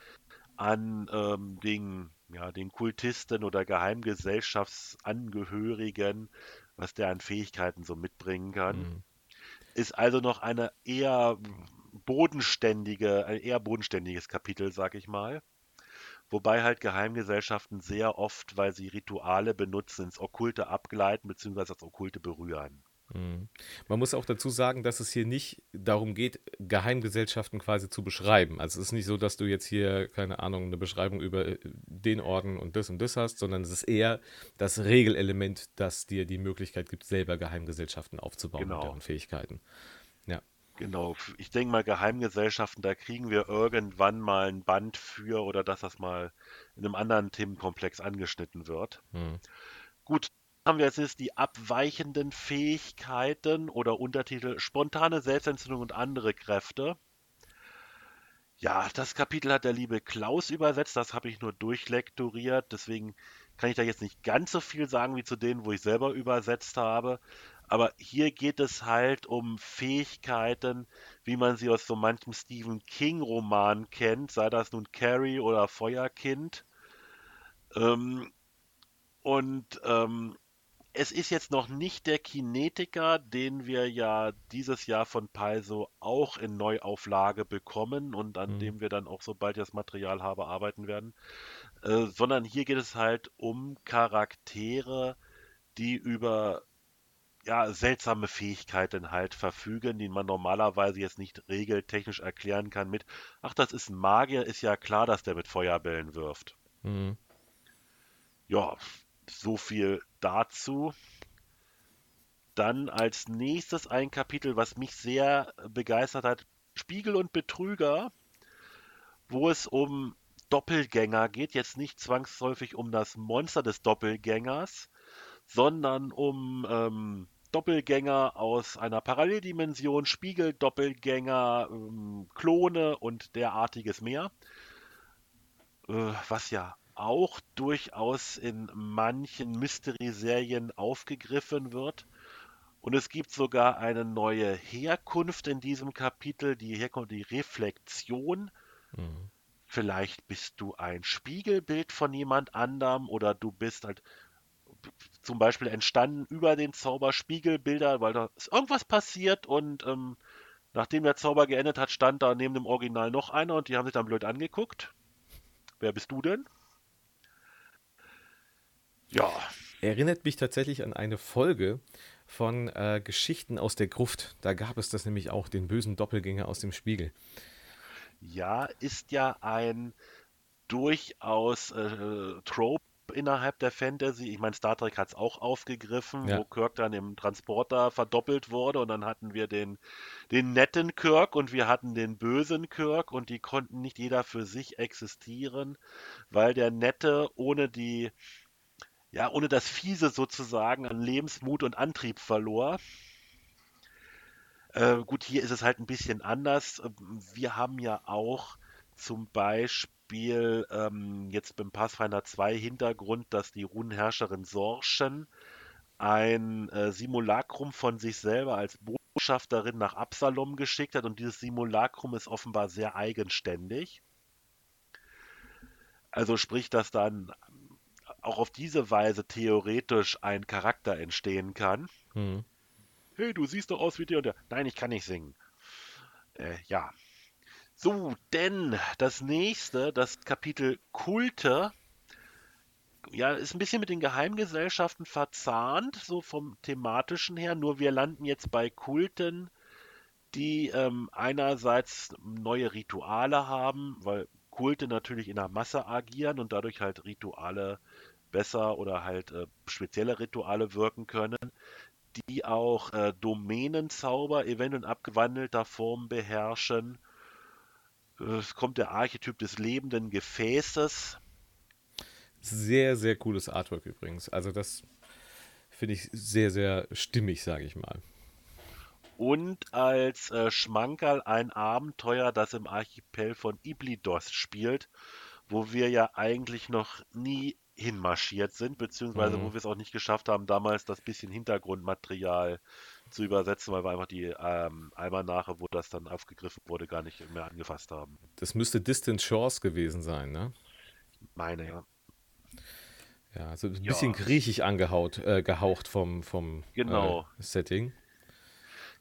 an ähm, den, ja, den Kultisten oder Geheimgesellschaftsangehörigen, was der an Fähigkeiten so mitbringen kann. Mhm. Ist also noch eine eher bodenständige, ein eher bodenständiges Kapitel, sag ich mal. Wobei halt Geheimgesellschaften sehr oft, weil sie Rituale benutzen, ins Okkulte abgleiten bzw. das Okkulte berühren. Mhm. Man muss auch dazu sagen, dass es hier nicht darum geht, Geheimgesellschaften quasi zu beschreiben. Also es ist nicht so, dass du jetzt hier, keine Ahnung, eine Beschreibung über äh, den Orden und das und das hast, sondern es ist eher das Regelelement, das dir die Möglichkeit gibt, selber Geheimgesellschaften aufzubauen genau. mit deren Fähigkeiten. Genau, ich denke mal, Geheimgesellschaften, da kriegen wir irgendwann mal ein Band für oder dass das mal in einem anderen Themenkomplex angeschnitten wird. Hm. Gut, haben wir jetzt die abweichenden Fähigkeiten oder Untertitel spontane Selbstentzündung und andere Kräfte. Ja, das Kapitel hat der liebe Klaus übersetzt, das habe ich nur durchlektoriert, deswegen kann ich da jetzt nicht ganz so viel sagen wie zu denen, wo ich selber übersetzt habe. Aber hier geht es halt um Fähigkeiten, wie man sie aus so manchem Stephen King-Roman kennt, sei das nun Carrie oder Feuerkind. Ähm, und ähm, es ist jetzt noch nicht der Kinetiker, den wir ja dieses Jahr von Paizo auch in Neuauflage bekommen und an mhm. dem wir dann auch, sobald ich das Material habe, arbeiten werden. Äh, sondern hier geht es halt um Charaktere, die über ja, seltsame Fähigkeiten halt verfügen, die man normalerweise jetzt nicht regeltechnisch erklären kann mit, ach, das ist ein Magier, ist ja klar, dass der mit Feuerbällen wirft. Mhm. Ja, so viel dazu. Dann als nächstes ein Kapitel, was mich sehr begeistert hat, Spiegel und Betrüger, wo es um Doppelgänger geht, jetzt nicht zwangsläufig um das Monster des Doppelgängers, sondern um ähm, Doppelgänger aus einer Paralleldimension, Spiegeldoppelgänger, ähm, Klone und derartiges mehr. Äh, was ja auch durchaus in manchen Mystery-Serien aufgegriffen wird. Und es gibt sogar eine neue Herkunft in diesem Kapitel, die Herkunft, die Reflexion. Mhm. Vielleicht bist du ein Spiegelbild von jemand anderem oder du bist halt zum Beispiel entstanden über den Zauber Spiegelbilder, weil da ist irgendwas passiert und ähm, nachdem der Zauber geendet hat, stand da neben dem Original noch einer und die haben sich dann blöd angeguckt. Wer bist du denn? Ja. Erinnert mich tatsächlich an eine Folge von äh, Geschichten aus der Gruft. Da gab es das nämlich auch, den bösen Doppelgänger aus dem Spiegel. Ja, ist ja ein durchaus äh, Trope innerhalb der Fantasy. Ich meine, Star Trek hat es auch aufgegriffen, ja. wo Kirk dann im Transporter verdoppelt wurde und dann hatten wir den, den netten Kirk und wir hatten den bösen Kirk und die konnten nicht jeder für sich existieren, weil der Nette ohne die, ja, ohne das Fiese sozusagen an Lebensmut und Antrieb verlor. Äh, gut, hier ist es halt ein bisschen anders. Wir haben ja auch zum Beispiel Spiel ähm, jetzt beim Pathfinder 2 Hintergrund, dass die Runenherrscherin Sorschen ein äh, Simulacrum von sich selber als Botschafterin nach Absalom geschickt hat und dieses Simulacrum ist offenbar sehr eigenständig. Also sprich, dass dann auch auf diese Weise theoretisch ein Charakter entstehen kann. Hm. Hey, du siehst doch aus wie der und der. Nein, ich kann nicht singen. Äh, ja, so, denn das nächste, das Kapitel Kulte, ja, ist ein bisschen mit den Geheimgesellschaften verzahnt, so vom thematischen her. Nur wir landen jetzt bei Kulten, die ähm, einerseits neue Rituale haben, weil Kulte natürlich in der Masse agieren und dadurch halt Rituale besser oder halt äh, spezielle Rituale wirken können, die auch äh, Domänenzauber eventuell in abgewandelter Form beherrschen. Es kommt der Archetyp des lebenden Gefäßes. Sehr, sehr cooles Artwork übrigens. Also das finde ich sehr, sehr stimmig, sage ich mal. Und als äh, Schmankerl ein Abenteuer, das im Archipel von Iblidos spielt, wo wir ja eigentlich noch nie hinmarschiert sind, beziehungsweise mhm. wo wir es auch nicht geschafft haben, damals das bisschen Hintergrundmaterial zu übersetzen, weil wir einfach die ähm, Almanache, wo das dann aufgegriffen wurde, gar nicht mehr angefasst haben. Das müsste Distant Shores gewesen sein, ne? Meine, ja. Ja, also ein bisschen ja. griechisch angehaucht, äh, gehaucht vom, vom genau. äh, Setting.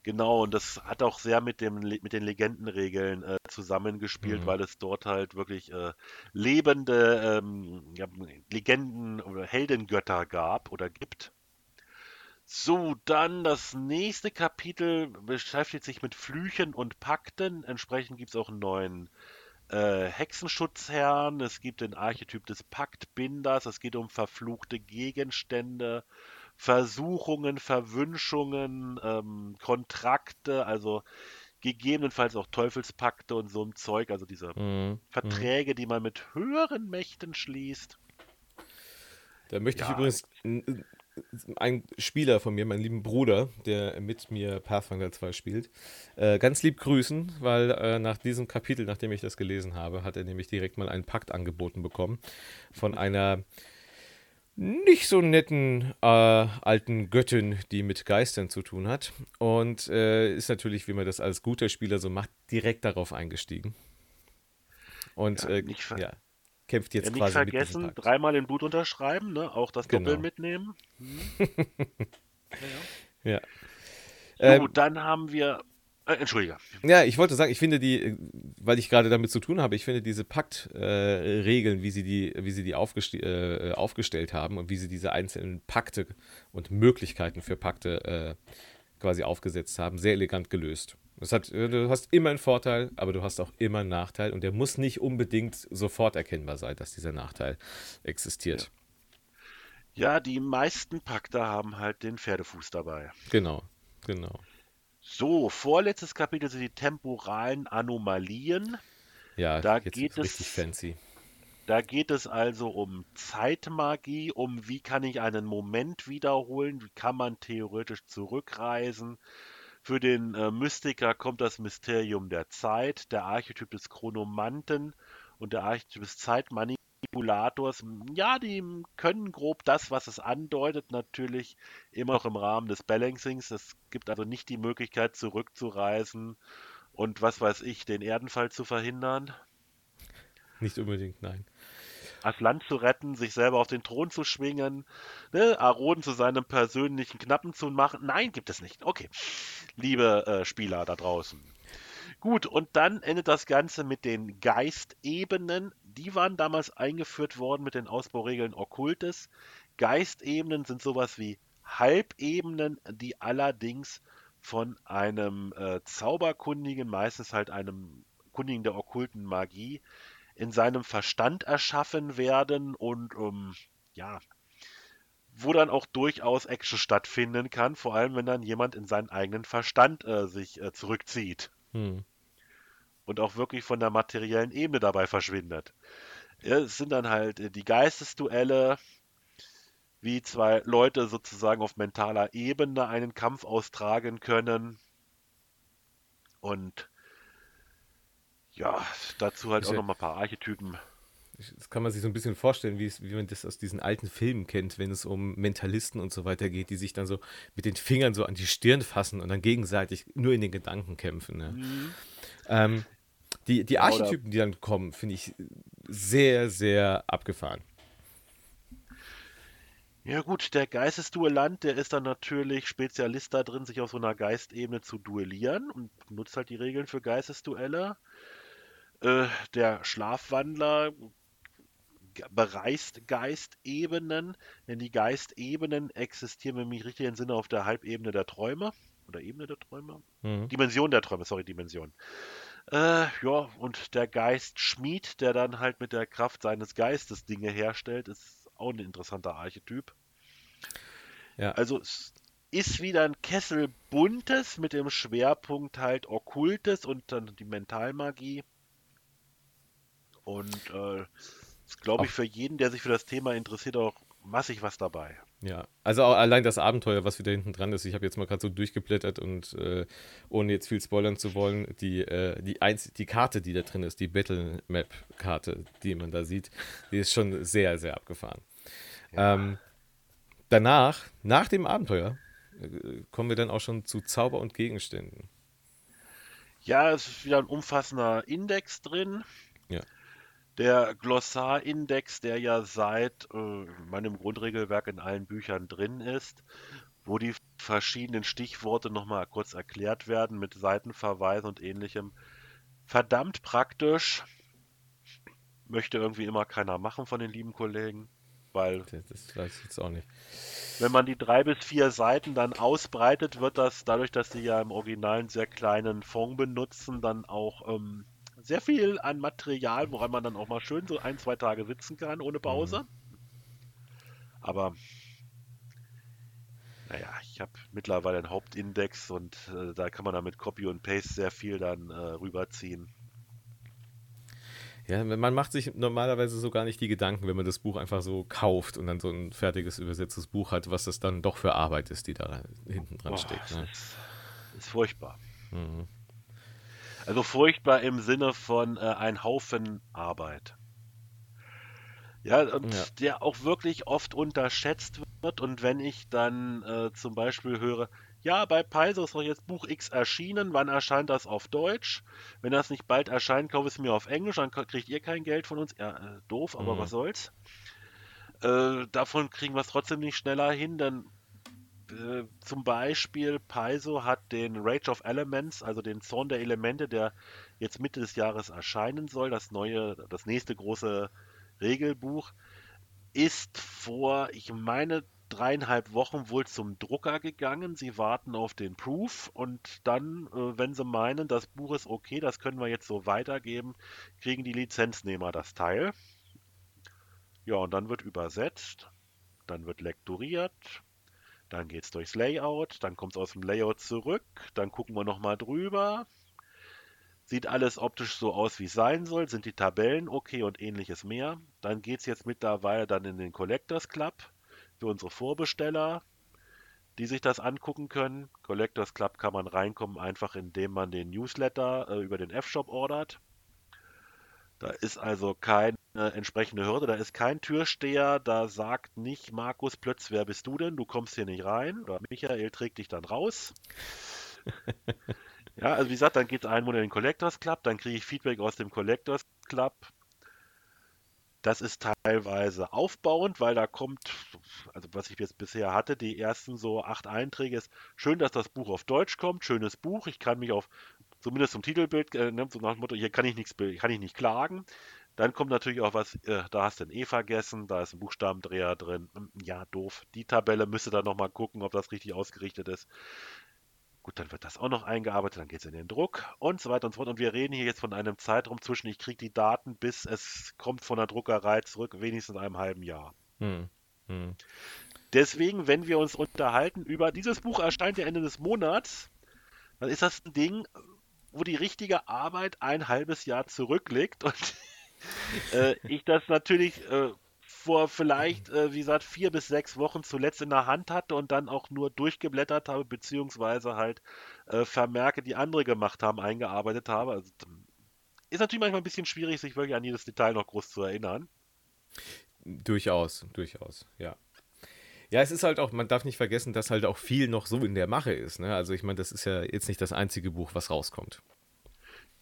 Genau, und das hat auch sehr mit, dem, mit den Legendenregeln äh, zusammengespielt, mhm. weil es dort halt wirklich äh, lebende ähm, ja, Legenden oder Heldengötter gab oder gibt. So, dann das nächste Kapitel beschäftigt sich mit Flüchen und Pakten. Entsprechend gibt es auch einen neuen äh, Hexenschutzherrn. Es gibt den Archetyp des Paktbinders. Es geht um verfluchte Gegenstände. Versuchungen, Verwünschungen, ähm, Kontrakte, also gegebenenfalls auch Teufelspakte und so ein Zeug, also diese mhm. Verträge, die man mit höheren Mächten schließt. Da möchte ja. ich übrigens ein Spieler von mir, meinen lieben Bruder, der mit mir Pathfinder 2 spielt, äh, ganz lieb grüßen, weil äh, nach diesem Kapitel, nachdem ich das gelesen habe, hat er nämlich direkt mal einen Pakt angeboten bekommen von einer nicht so netten äh, alten Göttin, die mit Geistern zu tun hat. Und äh, ist natürlich, wie man das als guter Spieler so macht, direkt darauf eingestiegen. Und ja, äh, ja, kämpft jetzt ja, quasi nicht vergessen, mit dreimal in Blut unterschreiben, ne? auch das genau. Doppel mitnehmen. Hm. ja. ja. Ähm, dann haben wir äh, Entschuldige. Ja, ich wollte sagen, ich finde die, weil ich gerade damit zu tun habe, ich finde diese Paktregeln, äh, wie sie die, wie sie die aufgest äh, aufgestellt haben und wie sie diese einzelnen Pakte und Möglichkeiten für Pakte äh, quasi aufgesetzt haben, sehr elegant gelöst. Das hat, äh, du hast immer einen Vorteil, aber du hast auch immer einen Nachteil und der muss nicht unbedingt sofort erkennbar sein, dass dieser Nachteil existiert. Ja, ja die meisten Pakte haben halt den Pferdefuß dabei. Genau, genau. So, vorletztes Kapitel sind die temporalen Anomalien. Ja, da geht es richtig fancy. Da geht es also um Zeitmagie, um wie kann ich einen Moment wiederholen, wie kann man theoretisch zurückreisen. Für den äh, Mystiker kommt das Mysterium der Zeit, der Archetyp des Chronomanten und der Archetyp des Zeitmani Manipulators, ja, die können grob das, was es andeutet, natürlich immer noch im Rahmen des Balancings. Es gibt also nicht die Möglichkeit, zurückzureisen und was weiß ich, den Erdenfall zu verhindern. Nicht unbedingt, nein. Das Land zu retten, sich selber auf den Thron zu schwingen, ne, Aroden zu seinem persönlichen Knappen zu machen. Nein, gibt es nicht. Okay. Liebe äh, Spieler da draußen. Gut, und dann endet das Ganze mit den Geistebenen. Die waren damals eingeführt worden mit den Ausbauregeln Okkultes. Geistebenen sind sowas wie Halbebenen, die allerdings von einem äh, Zauberkundigen, meistens halt einem Kundigen der okkulten Magie, in seinem Verstand erschaffen werden und ähm, ja, wo dann auch durchaus Action stattfinden kann, vor allem wenn dann jemand in seinen eigenen Verstand äh, sich äh, zurückzieht. Hm und auch wirklich von der materiellen Ebene dabei verschwindet. Ja, es sind dann halt äh, die Geistesduelle, wie zwei Leute sozusagen auf mentaler Ebene einen Kampf austragen können. Und ja, dazu halt ich, auch noch mal ein paar Archetypen. Das kann man sich so ein bisschen vorstellen, wie, es, wie man das aus diesen alten Filmen kennt, wenn es um Mentalisten und so weiter geht, die sich dann so mit den Fingern so an die Stirn fassen und dann gegenseitig nur in den Gedanken kämpfen. Ne? Mhm. Ähm, die, die Archetypen, die dann kommen, finde ich sehr, sehr abgefahren. Ja gut, der Geistesduellant, der ist dann natürlich Spezialist da drin, sich auf so einer Geistebene zu duellieren und nutzt halt die Regeln für Geistesduelle. Äh, der Schlafwandler bereist Geistebenen, denn die Geistebenen existieren, wenn ich mich richtig entsinne, auf der Halbebene der Träume oder Ebene der Träume. Mhm. Dimension der Träume, sorry, Dimension. Äh, ja, und der Geist Schmied, der dann halt mit der Kraft seines Geistes Dinge herstellt, ist auch ein interessanter Archetyp. Ja. Also es ist wieder ein Kessel buntes mit dem Schwerpunkt halt Okkultes und dann die Mentalmagie. Und äh, ist, glaube ich, für jeden, der sich für das Thema interessiert, auch massig was dabei. Ja, also allein das Abenteuer, was wieder hinten dran ist. Ich habe jetzt mal gerade so durchgeblättert und äh, ohne jetzt viel spoilern zu wollen, die, äh, die, Einz die Karte, die da drin ist, die Battle Map-Karte, die man da sieht, die ist schon sehr, sehr abgefahren. Ja. Ähm, danach, nach dem Abenteuer, äh, kommen wir dann auch schon zu Zauber und Gegenständen. Ja, es ist wieder ein umfassender Index drin. Ja der Glossarindex, der ja seit äh, meinem Grundregelwerk in allen Büchern drin ist, wo die verschiedenen Stichworte nochmal kurz erklärt werden mit Seitenverweis und ähnlichem. Verdammt praktisch. Möchte irgendwie immer keiner machen von den lieben Kollegen, weil. Das weiß ich jetzt auch nicht. Wenn man die drei bis vier Seiten dann ausbreitet, wird das dadurch, dass sie ja im Original einen sehr kleinen Fond benutzen, dann auch ähm, sehr viel an Material, woran man dann auch mal schön so ein, zwei Tage sitzen kann ohne Pause. Mhm. Aber naja, ich habe mittlerweile einen Hauptindex und äh, da kann man dann mit Copy und Paste sehr viel dann äh, rüberziehen. Ja, man macht sich normalerweise so gar nicht die Gedanken, wenn man das Buch einfach so kauft und dann so ein fertiges übersetztes Buch hat, was das dann doch für Arbeit ist, die da hinten dran Boah, steckt. Ne? Ist, ist, furchtbar. Mhm. Also furchtbar im Sinne von äh, ein Haufen Arbeit. Ja, und ja. der auch wirklich oft unterschätzt wird. Und wenn ich dann äh, zum Beispiel höre, ja, bei Paizo ist doch jetzt Buch X erschienen, wann erscheint das auf Deutsch? Wenn das nicht bald erscheint, kaufe ich es mir auf Englisch, dann kriegt ihr kein Geld von uns. Ja, äh, doof, aber mhm. was soll's. Äh, davon kriegen wir es trotzdem nicht schneller hin, dann äh, zum Beispiel Paizo hat den Rage of Elements, also den Zorn der Elemente, der jetzt Mitte des Jahres erscheinen soll, das neue, das nächste große Regelbuch, ist vor, ich meine, dreieinhalb Wochen wohl zum Drucker gegangen. Sie warten auf den Proof und dann, äh, wenn sie meinen, das Buch ist okay, das können wir jetzt so weitergeben, kriegen die Lizenznehmer das Teil. Ja, und dann wird übersetzt, dann wird lektoriert, dann geht es durchs Layout, dann kommt es aus dem Layout zurück, dann gucken wir nochmal drüber. Sieht alles optisch so aus, wie es sein soll, sind die Tabellen okay und ähnliches mehr. Dann geht es jetzt mittlerweile dann in den Collectors Club für unsere Vorbesteller, die sich das angucken können. Collectors Club kann man reinkommen, einfach indem man den Newsletter äh, über den F-Shop ordert. Da ist also keine entsprechende Hürde, da ist kein Türsteher, da sagt nicht Markus Plötz, wer bist du denn? Du kommst hier nicht rein. Oder Michael trägt dich dann raus. ja, also wie gesagt, dann geht es einen Monat in den Collectors Club, dann kriege ich Feedback aus dem Collectors Club. Das ist teilweise aufbauend, weil da kommt, also was ich jetzt bisher hatte, die ersten so acht Einträge ist schön, dass das Buch auf Deutsch kommt, schönes Buch, ich kann mich auf zumindest zum Titelbild, äh, ne, so nach dem Motto, hier kann ich nichts, kann ich nicht klagen. Dann kommt natürlich auch was, äh, da hast du ein E vergessen, da ist ein Buchstabendreher drin. Hm, ja, doof. Die Tabelle müsste dann nochmal gucken, ob das richtig ausgerichtet ist. Gut, dann wird das auch noch eingearbeitet, dann geht es in den Druck und so weiter und so fort. Und wir reden hier jetzt von einem Zeitraum zwischen, ich kriege die Daten, bis es kommt von der Druckerei zurück, wenigstens einem halben Jahr. Hm. Hm. Deswegen, wenn wir uns unterhalten über dieses Buch erscheint ja Ende des Monats, dann ist das ein Ding, wo die richtige Arbeit ein halbes Jahr zurückliegt und äh, ich das natürlich äh, vor vielleicht, äh, wie gesagt, vier bis sechs Wochen zuletzt in der Hand hatte und dann auch nur durchgeblättert habe, beziehungsweise halt äh, Vermerke, die andere gemacht haben, eingearbeitet habe. Also, ist natürlich manchmal ein bisschen schwierig, sich wirklich an jedes Detail noch groß zu erinnern. Durchaus, durchaus, ja. Ja, es ist halt auch, man darf nicht vergessen, dass halt auch viel noch so in der Mache ist. Ne? Also ich meine, das ist ja jetzt nicht das einzige Buch, was rauskommt.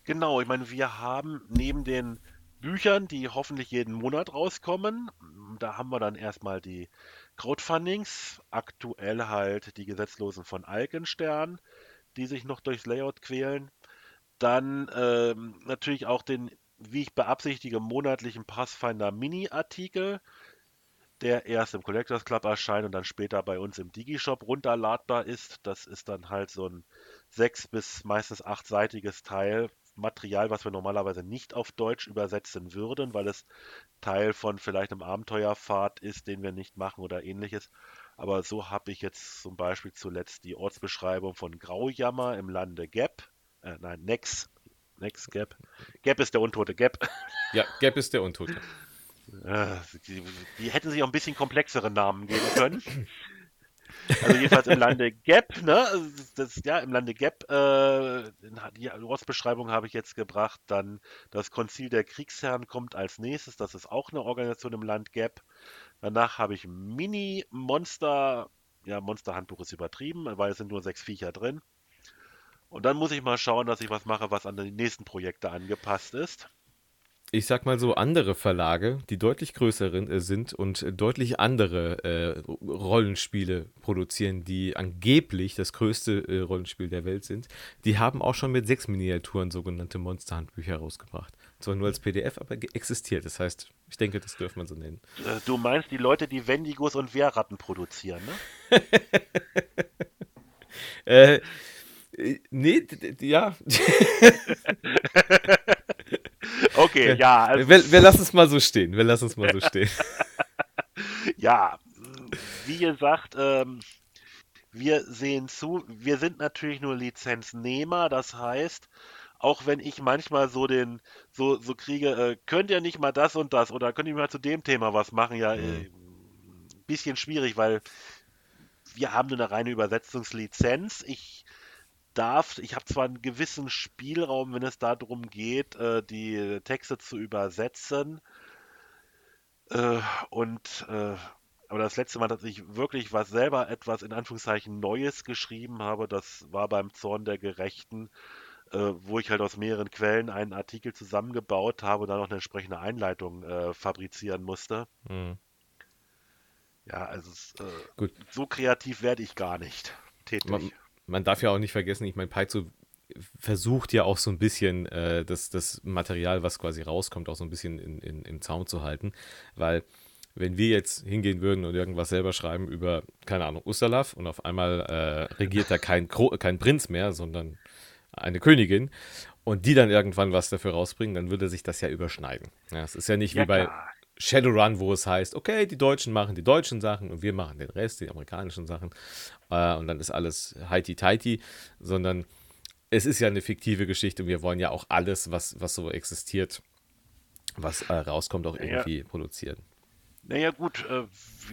Genau, ich meine, wir haben neben den Büchern, die hoffentlich jeden Monat rauskommen, da haben wir dann erstmal die Crowdfundings, aktuell halt die Gesetzlosen von Alkenstern, die sich noch durchs Layout quälen. Dann ähm, natürlich auch den wie ich beabsichtige, monatlichen Pathfinder Mini-Artikel, der erst im Collectors Club erscheint und dann später bei uns im Digishop runterladbar ist. Das ist dann halt so ein sechs- bis meistens achtseitiges Teil. Material, was wir normalerweise nicht auf Deutsch übersetzen würden, weil es Teil von vielleicht einem Abenteuerpfad ist, den wir nicht machen oder ähnliches. Aber so habe ich jetzt zum Beispiel zuletzt die Ortsbeschreibung von Graujammer im Lande Gap, äh, nein, Nex, Nex Gap. Gap ist der untote Gap. Ja, Gap ist der Untote. Äh, die, die hätten sich auch ein bisschen komplexere Namen geben können. Also jedenfalls im Lande Gap, ne? Das, ja, im Lande Gap, äh, die Ortsbeschreibung habe ich jetzt gebracht. Dann das Konzil der Kriegsherren kommt als nächstes. Das ist auch eine Organisation im Land Gap. Danach habe ich Mini-Monster. Ja, Monster-Handbuch ist übertrieben, weil es sind nur sechs Viecher drin. Und dann muss ich mal schauen, dass ich was mache, was an die nächsten Projekte angepasst ist. Ich sag mal so, andere Verlage, die deutlich größer äh, sind und deutlich andere äh, Rollenspiele produzieren, die angeblich das größte äh, Rollenspiel der Welt sind, die haben auch schon mit sechs Miniaturen sogenannte Monsterhandbücher rausgebracht. Zwar nur als PDF, aber existiert. Das heißt, ich denke, das dürfte man so nennen. Äh, du meinst die Leute, die Wendigos und Wehrratten produzieren, ne? äh, äh, nee, ja. okay, ja. Also wir, wir lassen es mal so stehen. Wir lassen es mal so stehen. ja, wie gesagt, ähm, wir sehen zu, wir sind natürlich nur Lizenznehmer, das heißt, auch wenn ich manchmal so den, so, so kriege, äh, könnt ihr nicht mal das und das oder könnt ihr mal zu dem Thema was machen, ja, mhm. äh, bisschen schwierig, weil wir haben nur eine reine Übersetzungslizenz. Ich darf, ich habe zwar einen gewissen Spielraum, wenn es darum geht, äh, die Texte zu übersetzen. Äh, und äh, aber das letzte Mal, dass ich wirklich was selber etwas in Anführungszeichen Neues geschrieben habe, das war beim Zorn der Gerechten, äh, wo ich halt aus mehreren Quellen einen Artikel zusammengebaut habe und dann noch eine entsprechende Einleitung äh, fabrizieren musste. Mhm. Ja, also äh, so kreativ werde ich gar nicht tätig. Man, man darf ja auch nicht vergessen, ich meine, Paizo versucht ja auch so ein bisschen äh, das, das Material, was quasi rauskommt, auch so ein bisschen in, in, im Zaum zu halten. Weil, wenn wir jetzt hingehen würden und irgendwas selber schreiben über, keine Ahnung, Ustalav und auf einmal äh, regiert da kein, kein Prinz mehr, sondern eine Königin und die dann irgendwann was dafür rausbringen, dann würde sich das ja überschneiden. Ja, es ist ja nicht ja, wie bei klar. Shadowrun, wo es heißt, okay, die Deutschen machen die deutschen Sachen und wir machen den Rest, die amerikanischen Sachen. Äh, und dann ist alles heiti-teiti, sondern es ist ja eine fiktive Geschichte und wir wollen ja auch alles, was, was so existiert, was äh, rauskommt, auch irgendwie ja. produzieren. Naja gut, äh,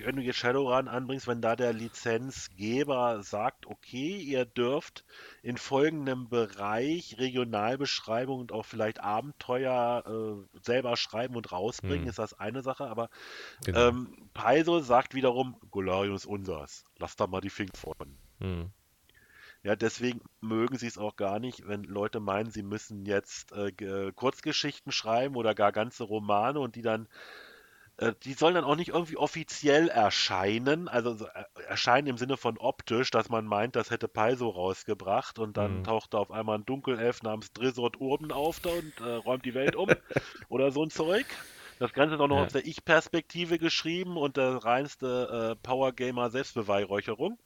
wenn du jetzt Shadowrun anbringst, wenn da der Lizenzgeber sagt, okay, ihr dürft in folgendem Bereich Regionalbeschreibung und auch vielleicht Abenteuer äh, selber schreiben und rausbringen, hm. ist das eine Sache, aber genau. ähm, Paizo sagt wiederum, Golarion ist unsers, lass da mal die Finger von. Hm. Ja, deswegen mögen sie es auch gar nicht, wenn Leute meinen, sie müssen jetzt äh, Kurzgeschichten schreiben oder gar ganze Romane und die dann die sollen dann auch nicht irgendwie offiziell erscheinen, also äh, erscheinen im Sinne von optisch, dass man meint, das hätte Paizo rausgebracht und dann mhm. taucht da auf einmal ein Dunkelelf namens Drisort Urban auf da und äh, räumt die Welt um oder so ein Zeug. Das Ganze ist auch noch ja. aus der Ich-Perspektive geschrieben und der reinste äh, Power-Gamer Selbstbeweihräucherung.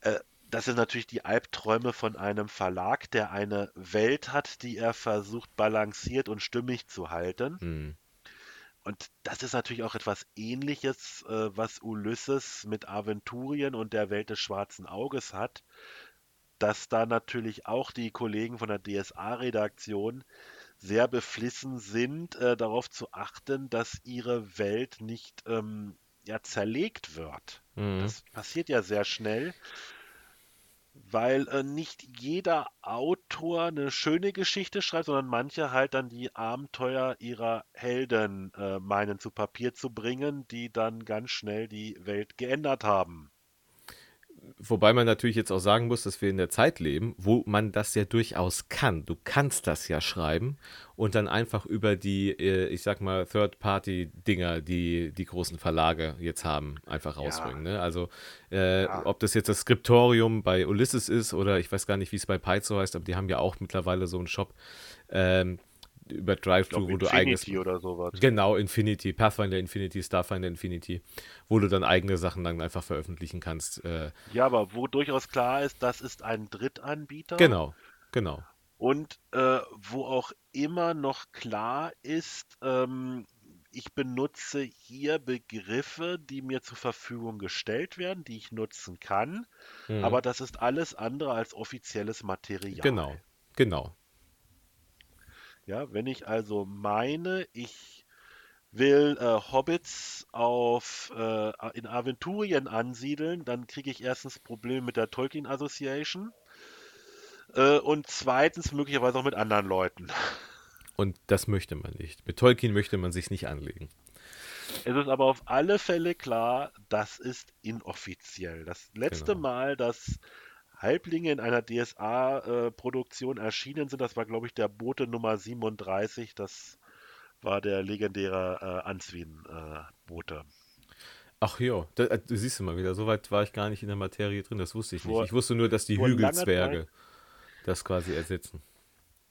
Äh, das sind natürlich die Albträume von einem Verlag, der eine Welt hat, die er versucht balanciert und stimmig zu halten. Mhm. Und das ist natürlich auch etwas Ähnliches, äh, was Ulysses mit Aventurien und der Welt des schwarzen Auges hat, dass da natürlich auch die Kollegen von der DSA-Redaktion sehr beflissen sind, äh, darauf zu achten, dass ihre Welt nicht ähm, ja, zerlegt wird. Mhm. Das passiert ja sehr schnell weil äh, nicht jeder Autor eine schöne Geschichte schreibt, sondern manche halt dann die Abenteuer ihrer Helden äh, meinen zu Papier zu bringen, die dann ganz schnell die Welt geändert haben. Wobei man natürlich jetzt auch sagen muss, dass wir in der Zeit leben, wo man das ja durchaus kann. Du kannst das ja schreiben und dann einfach über die, äh, ich sag mal, Third-Party-Dinger, die die großen Verlage jetzt haben, einfach rausbringen. Ja. Ne? Also, äh, ja. ob das jetzt das Skriptorium bei Ulysses ist oder ich weiß gar nicht, wie es bei Paizo heißt, aber die haben ja auch mittlerweile so einen Shop. Ähm, über Drive-Thru, wo du eigenes. oder sowas. Genau, Infinity, Pathfinder Infinity, Starfinder Infinity, wo du dann eigene Sachen dann einfach veröffentlichen kannst. Äh, Ja, aber wo durchaus klar ist, das ist ein Drittanbieter. genau, genau. Und äh, wo auch immer noch klar ist, ähm, ich benutze hier Begriffe, die mir zur Verfügung gestellt werden, die ich nutzen kann, Mhm. aber das ist alles andere als offizielles Material. Genau, genau. Ja, wenn ich also meine, ich will äh, Hobbits auf, äh, in Aventurien ansiedeln, dann kriege ich erstens Probleme mit der Tolkien Association äh, und zweitens möglicherweise auch mit anderen Leuten. Und das möchte man nicht. Mit Tolkien möchte man sich nicht anlegen. Es ist aber auf alle Fälle klar, das ist inoffiziell. Das letzte Genau. Mal, dass Halblinge in einer DSA-Produktion erschienen sind, das war, glaube ich, der Bote Nummer 37. Das war der legendäre äh, Answin-Bote. Ach ja, da, äh, du siehst mal wieder, so weit war ich gar nicht in der Materie drin, das wusste ich Vor- nicht. Ich wusste nur, dass die Hügelzwerge das quasi ersetzen.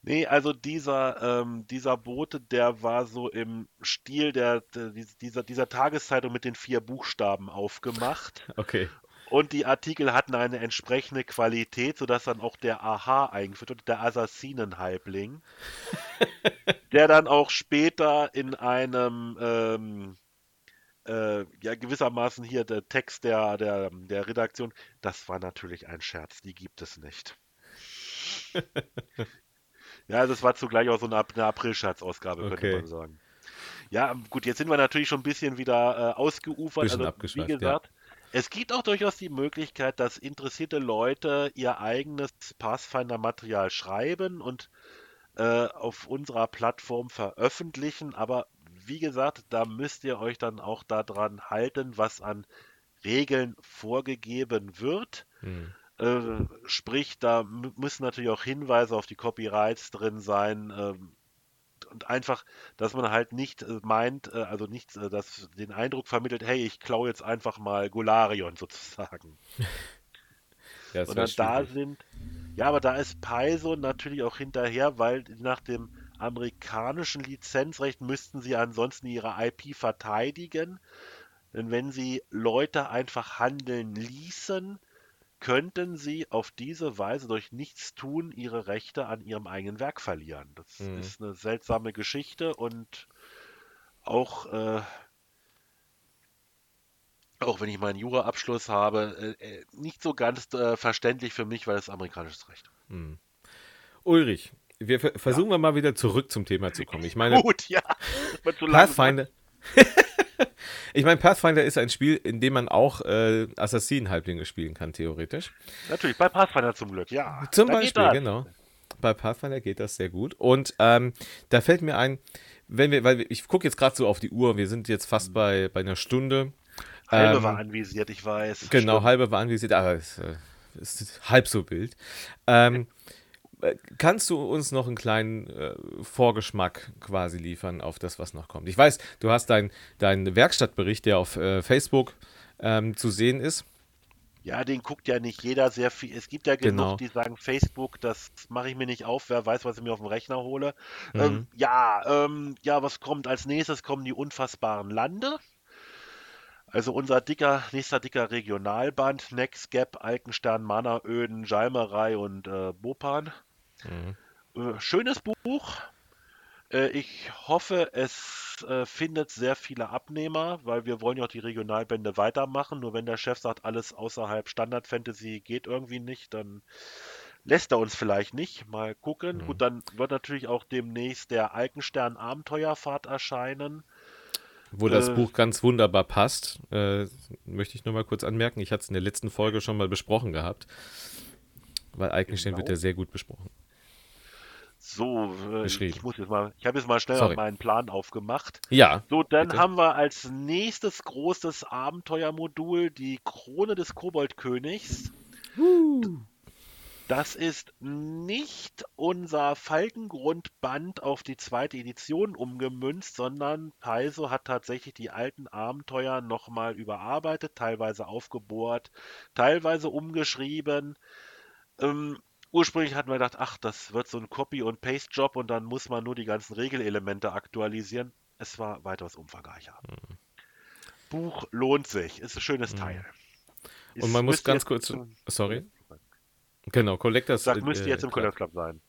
Nee, also dieser, ähm, dieser Bote, der war so im Stil der, der, dieser, dieser Tageszeitung mit den vier Buchstaben aufgemacht. Okay. Und die Artikel hatten eine entsprechende Qualität, sodass dann auch der Aha eingeführt wurde, der Assassinenhalbling, der dann auch später in einem, ähm, äh, ja, gewissermaßen hier der Text der, der, der Redaktion, das war natürlich ein Scherz, die gibt es nicht. Ja, das war zugleich auch so eine, eine April-Scherz-Ausgabe, könnte Okay. man sagen. Ja, gut, jetzt sind wir natürlich schon ein bisschen wieder äh, ausgeufert. Bisschen also, wie ja. gesagt, es gibt auch durchaus die Möglichkeit, dass interessierte Leute ihr eigenes Pathfinder-Material schreiben und äh, auf unserer Plattform veröffentlichen. Aber wie gesagt, da müsst ihr euch dann auch daran halten, was an Regeln vorgegeben wird. Hm. Äh, sprich, da mü- müssen natürlich auch Hinweise auf die Copyrights drin sein. ähm, und einfach, dass man halt nicht äh, meint, äh, also nicht äh, dass den Eindruck vermittelt, hey, ich klaue jetzt einfach mal Golarion sozusagen. Ja, das Sondern da sind, ja, aber da ist Paizo natürlich auch hinterher, weil nach dem amerikanischen Lizenzrecht müssten sie ansonsten ihre IP verteidigen. Denn wenn sie Leute einfach handeln ließen, könnten sie auf diese Weise durch Nichtstun ihre Rechte an ihrem eigenen Werk verlieren. Das Mhm. ist eine seltsame Geschichte und auch, äh, auch wenn ich meinen Jura-Abschluss habe, äh, äh, nicht so ganz äh, verständlich für mich, weil es amerikanisches Recht. Hm. Ulrich, wir ver- versuchen wir mal wieder zurück zum Thema zu kommen. Ich meine, Gut, ja. Pathfinder. ich meine, Pathfinder ist ein Spiel, in dem man auch äh, Assassinen-Halblinge spielen kann, theoretisch. Natürlich, bei Pathfinder zum Glück, ja. Zum Da Beispiel, genau. Bei Pathfinder geht das sehr gut. Und ähm, da fällt mir ein, wenn wir, weil wir, ich gucke jetzt gerade so auf die Uhr, wir sind jetzt fast bei, bei einer Stunde. Halbe Ähm, war anvisiert, ich weiß. Genau, Stimmt. halbe war anvisiert, aber es äh, es ist halb so wild. Ähm, äh, kannst du uns noch einen kleinen äh, Vorgeschmack quasi liefern auf das, was noch kommt? Ich weiß, du hast deinen dein Werkstattbericht, der auf äh, Facebook ähm, zu sehen ist. Ja, den guckt ja nicht jeder sehr viel. Es gibt ja genug, Genau. die sagen, Facebook, das mache ich mir nicht auf, wer weiß, was ich mir auf dem Rechner hole. Mhm. Ähm, ja, ähm, ja, was kommt als nächstes? Kommen die unfassbaren Lande. Also unser dicker, nächster dicker Regionalband, Next Gap, Alkenstern, Manneröden, Jalmerei und äh, Bopan. Mhm. Äh, schönes Buch. Äh, ich hoffe, es äh, findet sehr viele Abnehmer, weil wir wollen ja auch die Regionalbände weitermachen. Nur wenn der Chef sagt, alles außerhalb Standard Fantasy geht irgendwie nicht, dann lässt er uns vielleicht nicht. Mal gucken. Mhm. Gut, dann wird natürlich auch demnächst der Alkenstern Abenteuerfahrt erscheinen. Wo das Äh. Buch ganz wunderbar passt, äh, möchte ich nur mal kurz anmerken. Ich hatte es in der letzten Folge schon mal besprochen gehabt. Weil Eikenstein Genau. wird ja sehr gut besprochen. So, äh, ich muss jetzt mal, ich habe jetzt mal schnell Sorry. meinen Plan aufgemacht. Ja, So, dann Bitte? haben wir als nächstes großes Abenteuermodul die Krone des Koboldkönigs. Das ist nicht unser Falkengrundband auf die zweite Edition umgemünzt, sondern Paizo hat tatsächlich die alten Abenteuer nochmal überarbeitet, teilweise aufgebohrt, teilweise umgeschrieben. Ähm, ursprünglich hatten wir gedacht, ach, das wird so ein Copy- und Paste-Job und dann muss man nur die ganzen Regelelemente aktualisieren. Es war weitaus umfangreicher. Mhm. Buch lohnt sich, ist ein schönes mhm. Teil. Und man muss ganz kurz, sorry. Genau, Collectors. Sagt, müsste äh, jetzt im Collectors Club sein.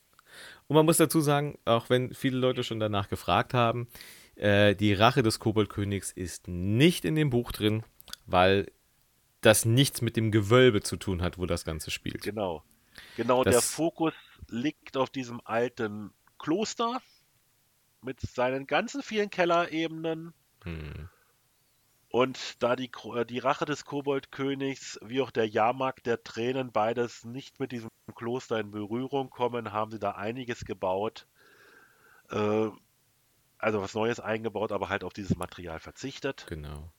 Und man muss dazu sagen, auch wenn viele Leute schon danach gefragt haben, äh, die Rache des Koboldkönigs ist nicht in dem Buch drin, weil das nichts mit dem Gewölbe zu tun hat, wo das Ganze spielt. Genau. Genau, das, der Fokus liegt auf diesem alten Kloster mit seinen ganzen vielen Kellerebenen. Hm. Und da die, äh, die Rache des Koboldkönigs wie auch der Jahrmarkt der Tränen beides nicht mit diesem Kloster in Berührung kommen, haben sie da einiges gebaut. Äh, also was Neues eingebaut, aber halt auf dieses Material verzichtet. Genau.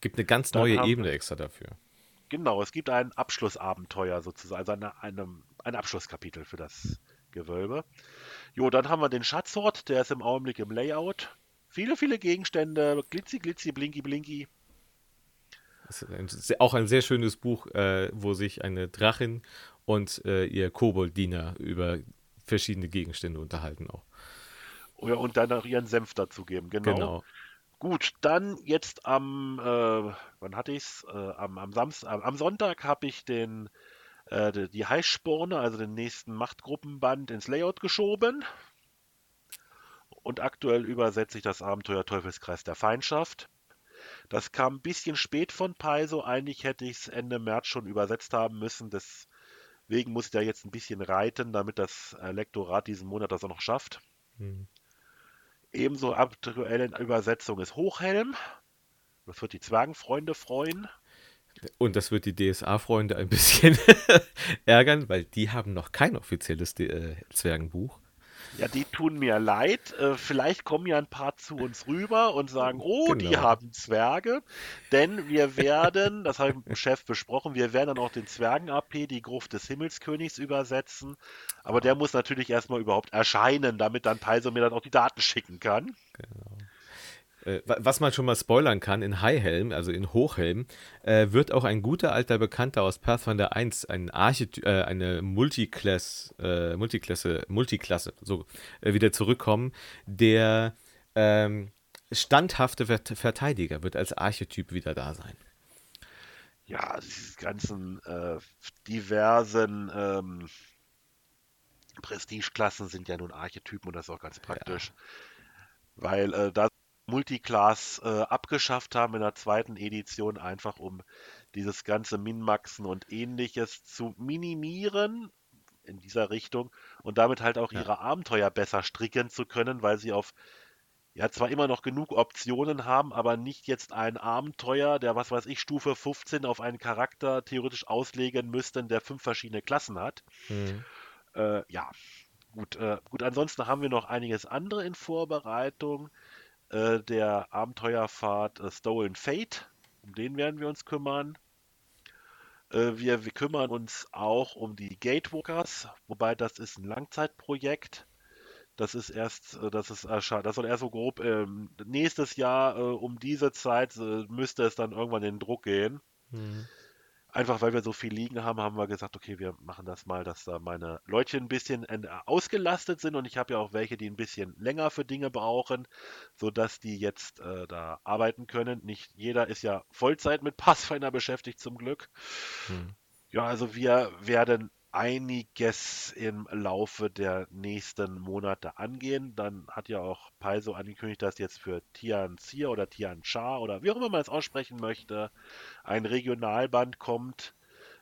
Gibt eine ganz neue Ebene extra dafür. Genau, es gibt ein Abschlussabenteuer sozusagen, also eine, eine, ein Abschlusskapitel für das Gewölbe. Jo, dann haben wir den Schatzort, der ist im Augenblick im Layout. Viele, viele Gegenstände, glitzy, glitzy, blinky, blinky. Das ist ein, auch ein sehr schönes Buch, äh, wo sich eine Drachin und äh, ihr Kobolddiener über verschiedene Gegenstände unterhalten auch. Oh ja, und dann auch ihren Senf dazugeben, genau. genau. Gut, dann jetzt am, äh, wann hatte ich's? Äh, am, am Samstag, am Sonntag habe ich den, äh, die Heißsporne, also den nächsten Machtgruppenband ins Layout geschoben. Und aktuell übersetze ich das Abenteuer Teufelskreis der Feindschaft. Das kam ein bisschen spät von Paizo. Eigentlich hätte ich es Ende März schon übersetzt haben müssen. Deswegen muss ich da jetzt ein bisschen reiten, damit das äh, Lektorat diesen Monat das auch noch schafft. Hm. Ebenso aktuell in Übersetzung ist Hochhelm. Das wird die Zwergenfreunde freuen. Und das wird die DSA-Freunde ein bisschen ärgern, weil die haben noch kein offizielles äh, Zwergenbuch. Ja, die tun mir leid. Äh, vielleicht kommen ja ein paar zu uns rüber und sagen, oh, genau. die haben Zwerge. Denn wir werden, das habe ich mit dem Chef besprochen, wir werden dann auch den Zwergen-AP, die Gruft des Himmelskönigs, übersetzen. Aber der muss natürlich erstmal überhaupt erscheinen, damit dann Paiso mir dann auch die Daten schicken kann. Genau. Äh, was man schon mal spoilern kann, in Highhelm, also in Hochhelm, äh, wird auch ein guter alter Bekannter aus Pathfinder 1, ein Archety äh, eine Multiclass, äh, Multiklasse, Multiklasse, so, äh, wieder zurückkommen, der ähm, standhafte Verteidiger wird als Archetyp wieder da sein. Ja, diese ganzen äh, diversen ähm, Prestigeklassen sind ja nun Archetypen und das ist auch ganz praktisch. Ja. Weil äh, da Multiclass äh, abgeschafft haben in der zweiten Edition, einfach um dieses ganze Minmaxen und ähnliches zu minimieren in dieser Richtung und damit halt auch ja. ihre Abenteuer besser stricken zu können, weil sie auf ja zwar immer noch genug Optionen haben, aber nicht jetzt ein Abenteuer, der was weiß ich Stufe 15 auf einen Charakter theoretisch auslegen müssten, der fünf verschiedene Klassen hat. Mhm. Äh, ja, gut, äh, gut. Ansonsten haben wir noch einiges andere in Vorbereitung. Äh, der Abenteuerfahrt äh, Stolen Fate. Um den werden wir uns kümmern. Äh, wir, wir, kümmern uns auch um die Gatewalkers, wobei das ist ein Langzeitprojekt. Das ist erst, äh, das ist das soll eher so grob ähm, nächstes Jahr um diese Zeit müsste es dann irgendwann in den Druck gehen. Mhm. Einfach weil wir so viel liegen haben, haben wir gesagt, okay, wir machen das mal, dass da meine Leute ein bisschen äh, ausgelastet sind und ich habe ja auch welche, die ein bisschen länger für Dinge brauchen, sodass die jetzt äh, da arbeiten können. Nicht jeder ist ja Vollzeit mit Pathfinder beschäftigt zum Glück. Hm. Ja, also wir werden einiges im Laufe der nächsten Monate angehen. Dann hat ja auch Paizo angekündigt, dass jetzt für Tian Xia oder Tian Cha oder wie auch immer man es aussprechen möchte, ein Regionalband kommt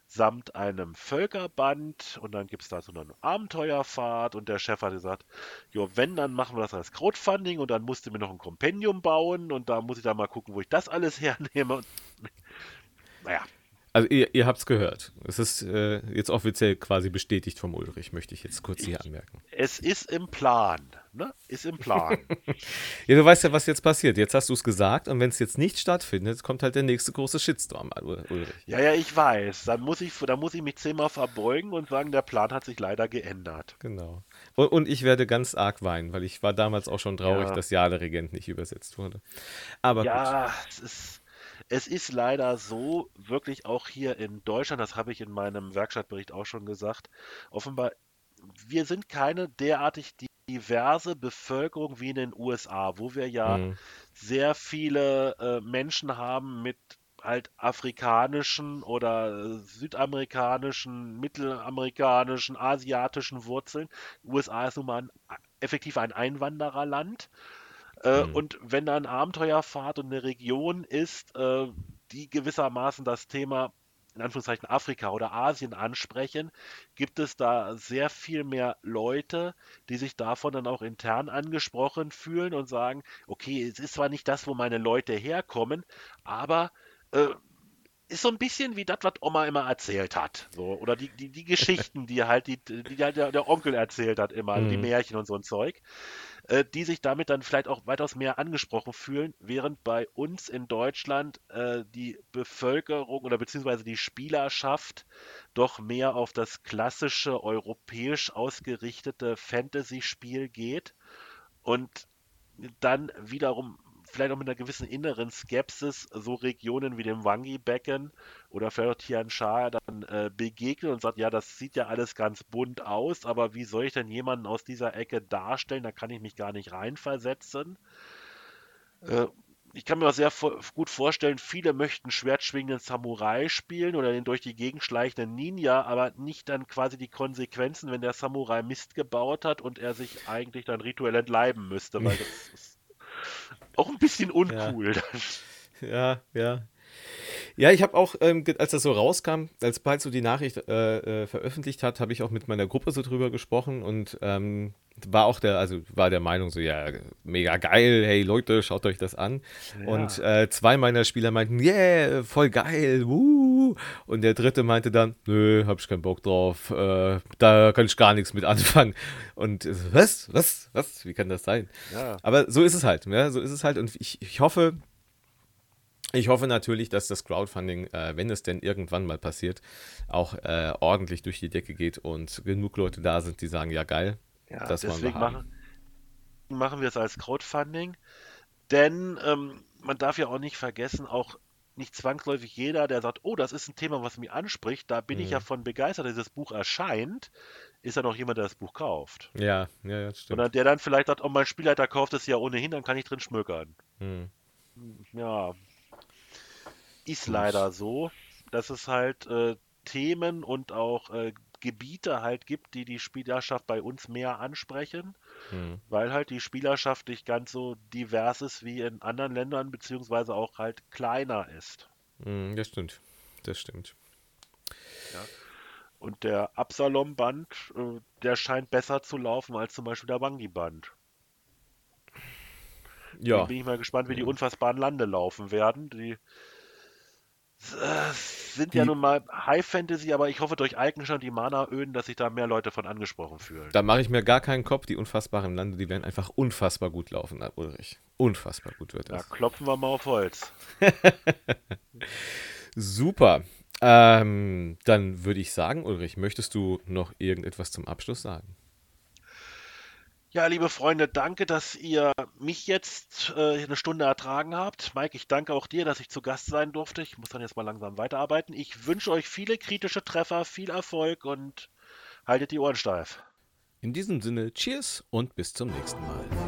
samt einem Völkerband. Und dann gibt es da so eine Abenteuerfahrt. Und der Chef hat gesagt, jo, wenn, dann machen wir das als Crowdfunding. Und dann musste mir noch ein Kompendium bauen. Und da muss ich dann mal gucken, wo ich das alles hernehme. naja, also ihr, ihr habt es gehört. Es ist äh, jetzt offiziell quasi bestätigt vom Ulrich, möchte ich jetzt kurz hier anmerken. Es ist im Plan. Ne? Ist im Plan. ja, du weißt ja, was jetzt passiert. Jetzt hast du es gesagt und wenn es jetzt nicht stattfindet, kommt halt der nächste große Shitstorm, Ulrich. Ja, ja, ich weiß. Dann muss ich, dann muss ich mich zehnmal verbeugen und sagen, der Plan hat sich leider geändert. Genau. Und, und ich werde ganz arg weinen, weil ich war damals auch schon traurig, ja. dass Jahr der Regent nicht übersetzt wurde. Aber ja, gut. es ist Es ist leider so, wirklich auch hier in Deutschland, das habe ich in meinem Werkstattbericht auch schon gesagt, offenbar, wir sind keine derartig diverse Bevölkerung wie in den USA, wo wir ja mhm. sehr viele äh, Menschen haben mit halt afrikanischen oder südamerikanischen, mittelamerikanischen, asiatischen Wurzeln. Die USA ist nun mal ein, effektiv ein Einwandererland. Äh, mhm. Und wenn da eine Abenteuerfahrt und eine Region ist, äh, die gewissermaßen das Thema in Anführungszeichen Afrika oder Asien ansprechen, gibt es da sehr viel mehr Leute, die sich davon dann auch intern angesprochen fühlen und sagen, okay, es ist zwar nicht das, wo meine Leute herkommen, aber äh, ist so ein bisschen wie das, was Oma immer erzählt hat. So, oder die, die, die Geschichten, die halt die, die halt der, der Onkel erzählt hat immer, mhm. die Märchen und so ein Zeug, äh, die sich damit dann vielleicht auch weitaus mehr angesprochen fühlen, während bei uns in Deutschland äh, die Bevölkerung oder beziehungsweise die Spielerschaft doch mehr auf das klassische europäisch ausgerichtete Fantasy-Spiel geht und dann wiederum vielleicht auch mit einer gewissen inneren Skepsis so Regionen wie dem Wangi-Becken oder vielleicht auch Tian Sha dann äh, begegnet und sagt, ja, das sieht ja alles ganz bunt aus, aber wie soll ich denn jemanden aus dieser Ecke darstellen? Da kann ich mich gar nicht reinversetzen. Äh, ich kann mir auch sehr gut vorstellen, viele möchten schwertschwingenden Samurai spielen oder den durch die Gegend schleichenden Ninja, aber nicht dann quasi die Konsequenzen, wenn der Samurai Mist gebaut hat und er sich eigentlich dann rituell entleiben müsste, weil das ist auch ein bisschen uncool. Ja, ja. ja. Ja, ich habe auch, ähm, als das so rauskam, als Paul so die Nachricht äh, äh, veröffentlicht hat, habe ich auch mit meiner Gruppe so drüber gesprochen und ähm, war auch der, also war der Meinung so, ja, mega geil, hey Leute, schaut euch das an. Ja. Und äh, zwei meiner Spieler meinten, yeah, voll geil, wuh. Und der dritte meinte dann, nö, hab ich keinen Bock drauf, äh, da kann ich gar nichts mit anfangen. Und was, was, was, wie kann das sein? Ja. Aber so ist es halt, ja, so ist es halt. Und ich, ich hoffe, ich hoffe natürlich, dass das Crowdfunding, äh, wenn es denn irgendwann mal passiert, auch äh, ordentlich durch die Decke geht und genug Leute da sind, die sagen, ja geil, ja, das deswegen wir machen, machen wir es als Crowdfunding, denn ähm, man darf ja auch nicht vergessen, auch nicht zwangsläufig jeder, der sagt, oh, das ist ein Thema, was mich anspricht, da bin mhm. ich ja mhm. von begeistert, dass dieses Buch erscheint, ist ja noch jemand, der das Buch kauft. Ja, ja, ja, stimmt. Oder der dann vielleicht sagt, oh, mein Spielleiter kauft es ja ohnehin, dann kann ich drin schmökern. Mhm. Ja, ist leider so, dass es halt äh, Themen und auch äh, Gebiete halt gibt, die die Spielerschaft bei uns mehr ansprechen, mhm. weil halt die Spielerschaft nicht ganz so divers ist wie in anderen Ländern, beziehungsweise auch halt kleiner ist. Mhm, das stimmt. Das stimmt. Ja. Und der Absalom-Band, äh, der scheint besser zu laufen als zum Beispiel der Wangi-Band. Ja. Da bin ich mal gespannt, wie die unfassbaren Lande laufen werden. Die sind die, ja nun mal High Fantasy, aber ich hoffe durch Alkenstein und die Mana-Öden, dass sich da mehr Leute von angesprochen fühlen. Da mache ich mir gar keinen Kopf. Die unfassbaren Lande, die werden einfach unfassbar gut laufen, Ulrich. Unfassbar gut wird das. Da klopfen wir mal auf Holz. Super. Ähm, dann würde ich sagen, Ulrich, möchtest du noch irgendetwas zum Abschluss sagen? Ja, liebe Freunde, danke, dass ihr mich jetzt äh, eine Stunde ertragen habt. Mike, ich danke auch dir, dass ich zu Gast sein durfte. Ich muss dann jetzt mal langsam weiterarbeiten. Ich wünsche euch viele kritische Treffer, viel Erfolg und haltet die Ohren steif. In diesem Sinne, Cheers und bis zum nächsten Mal.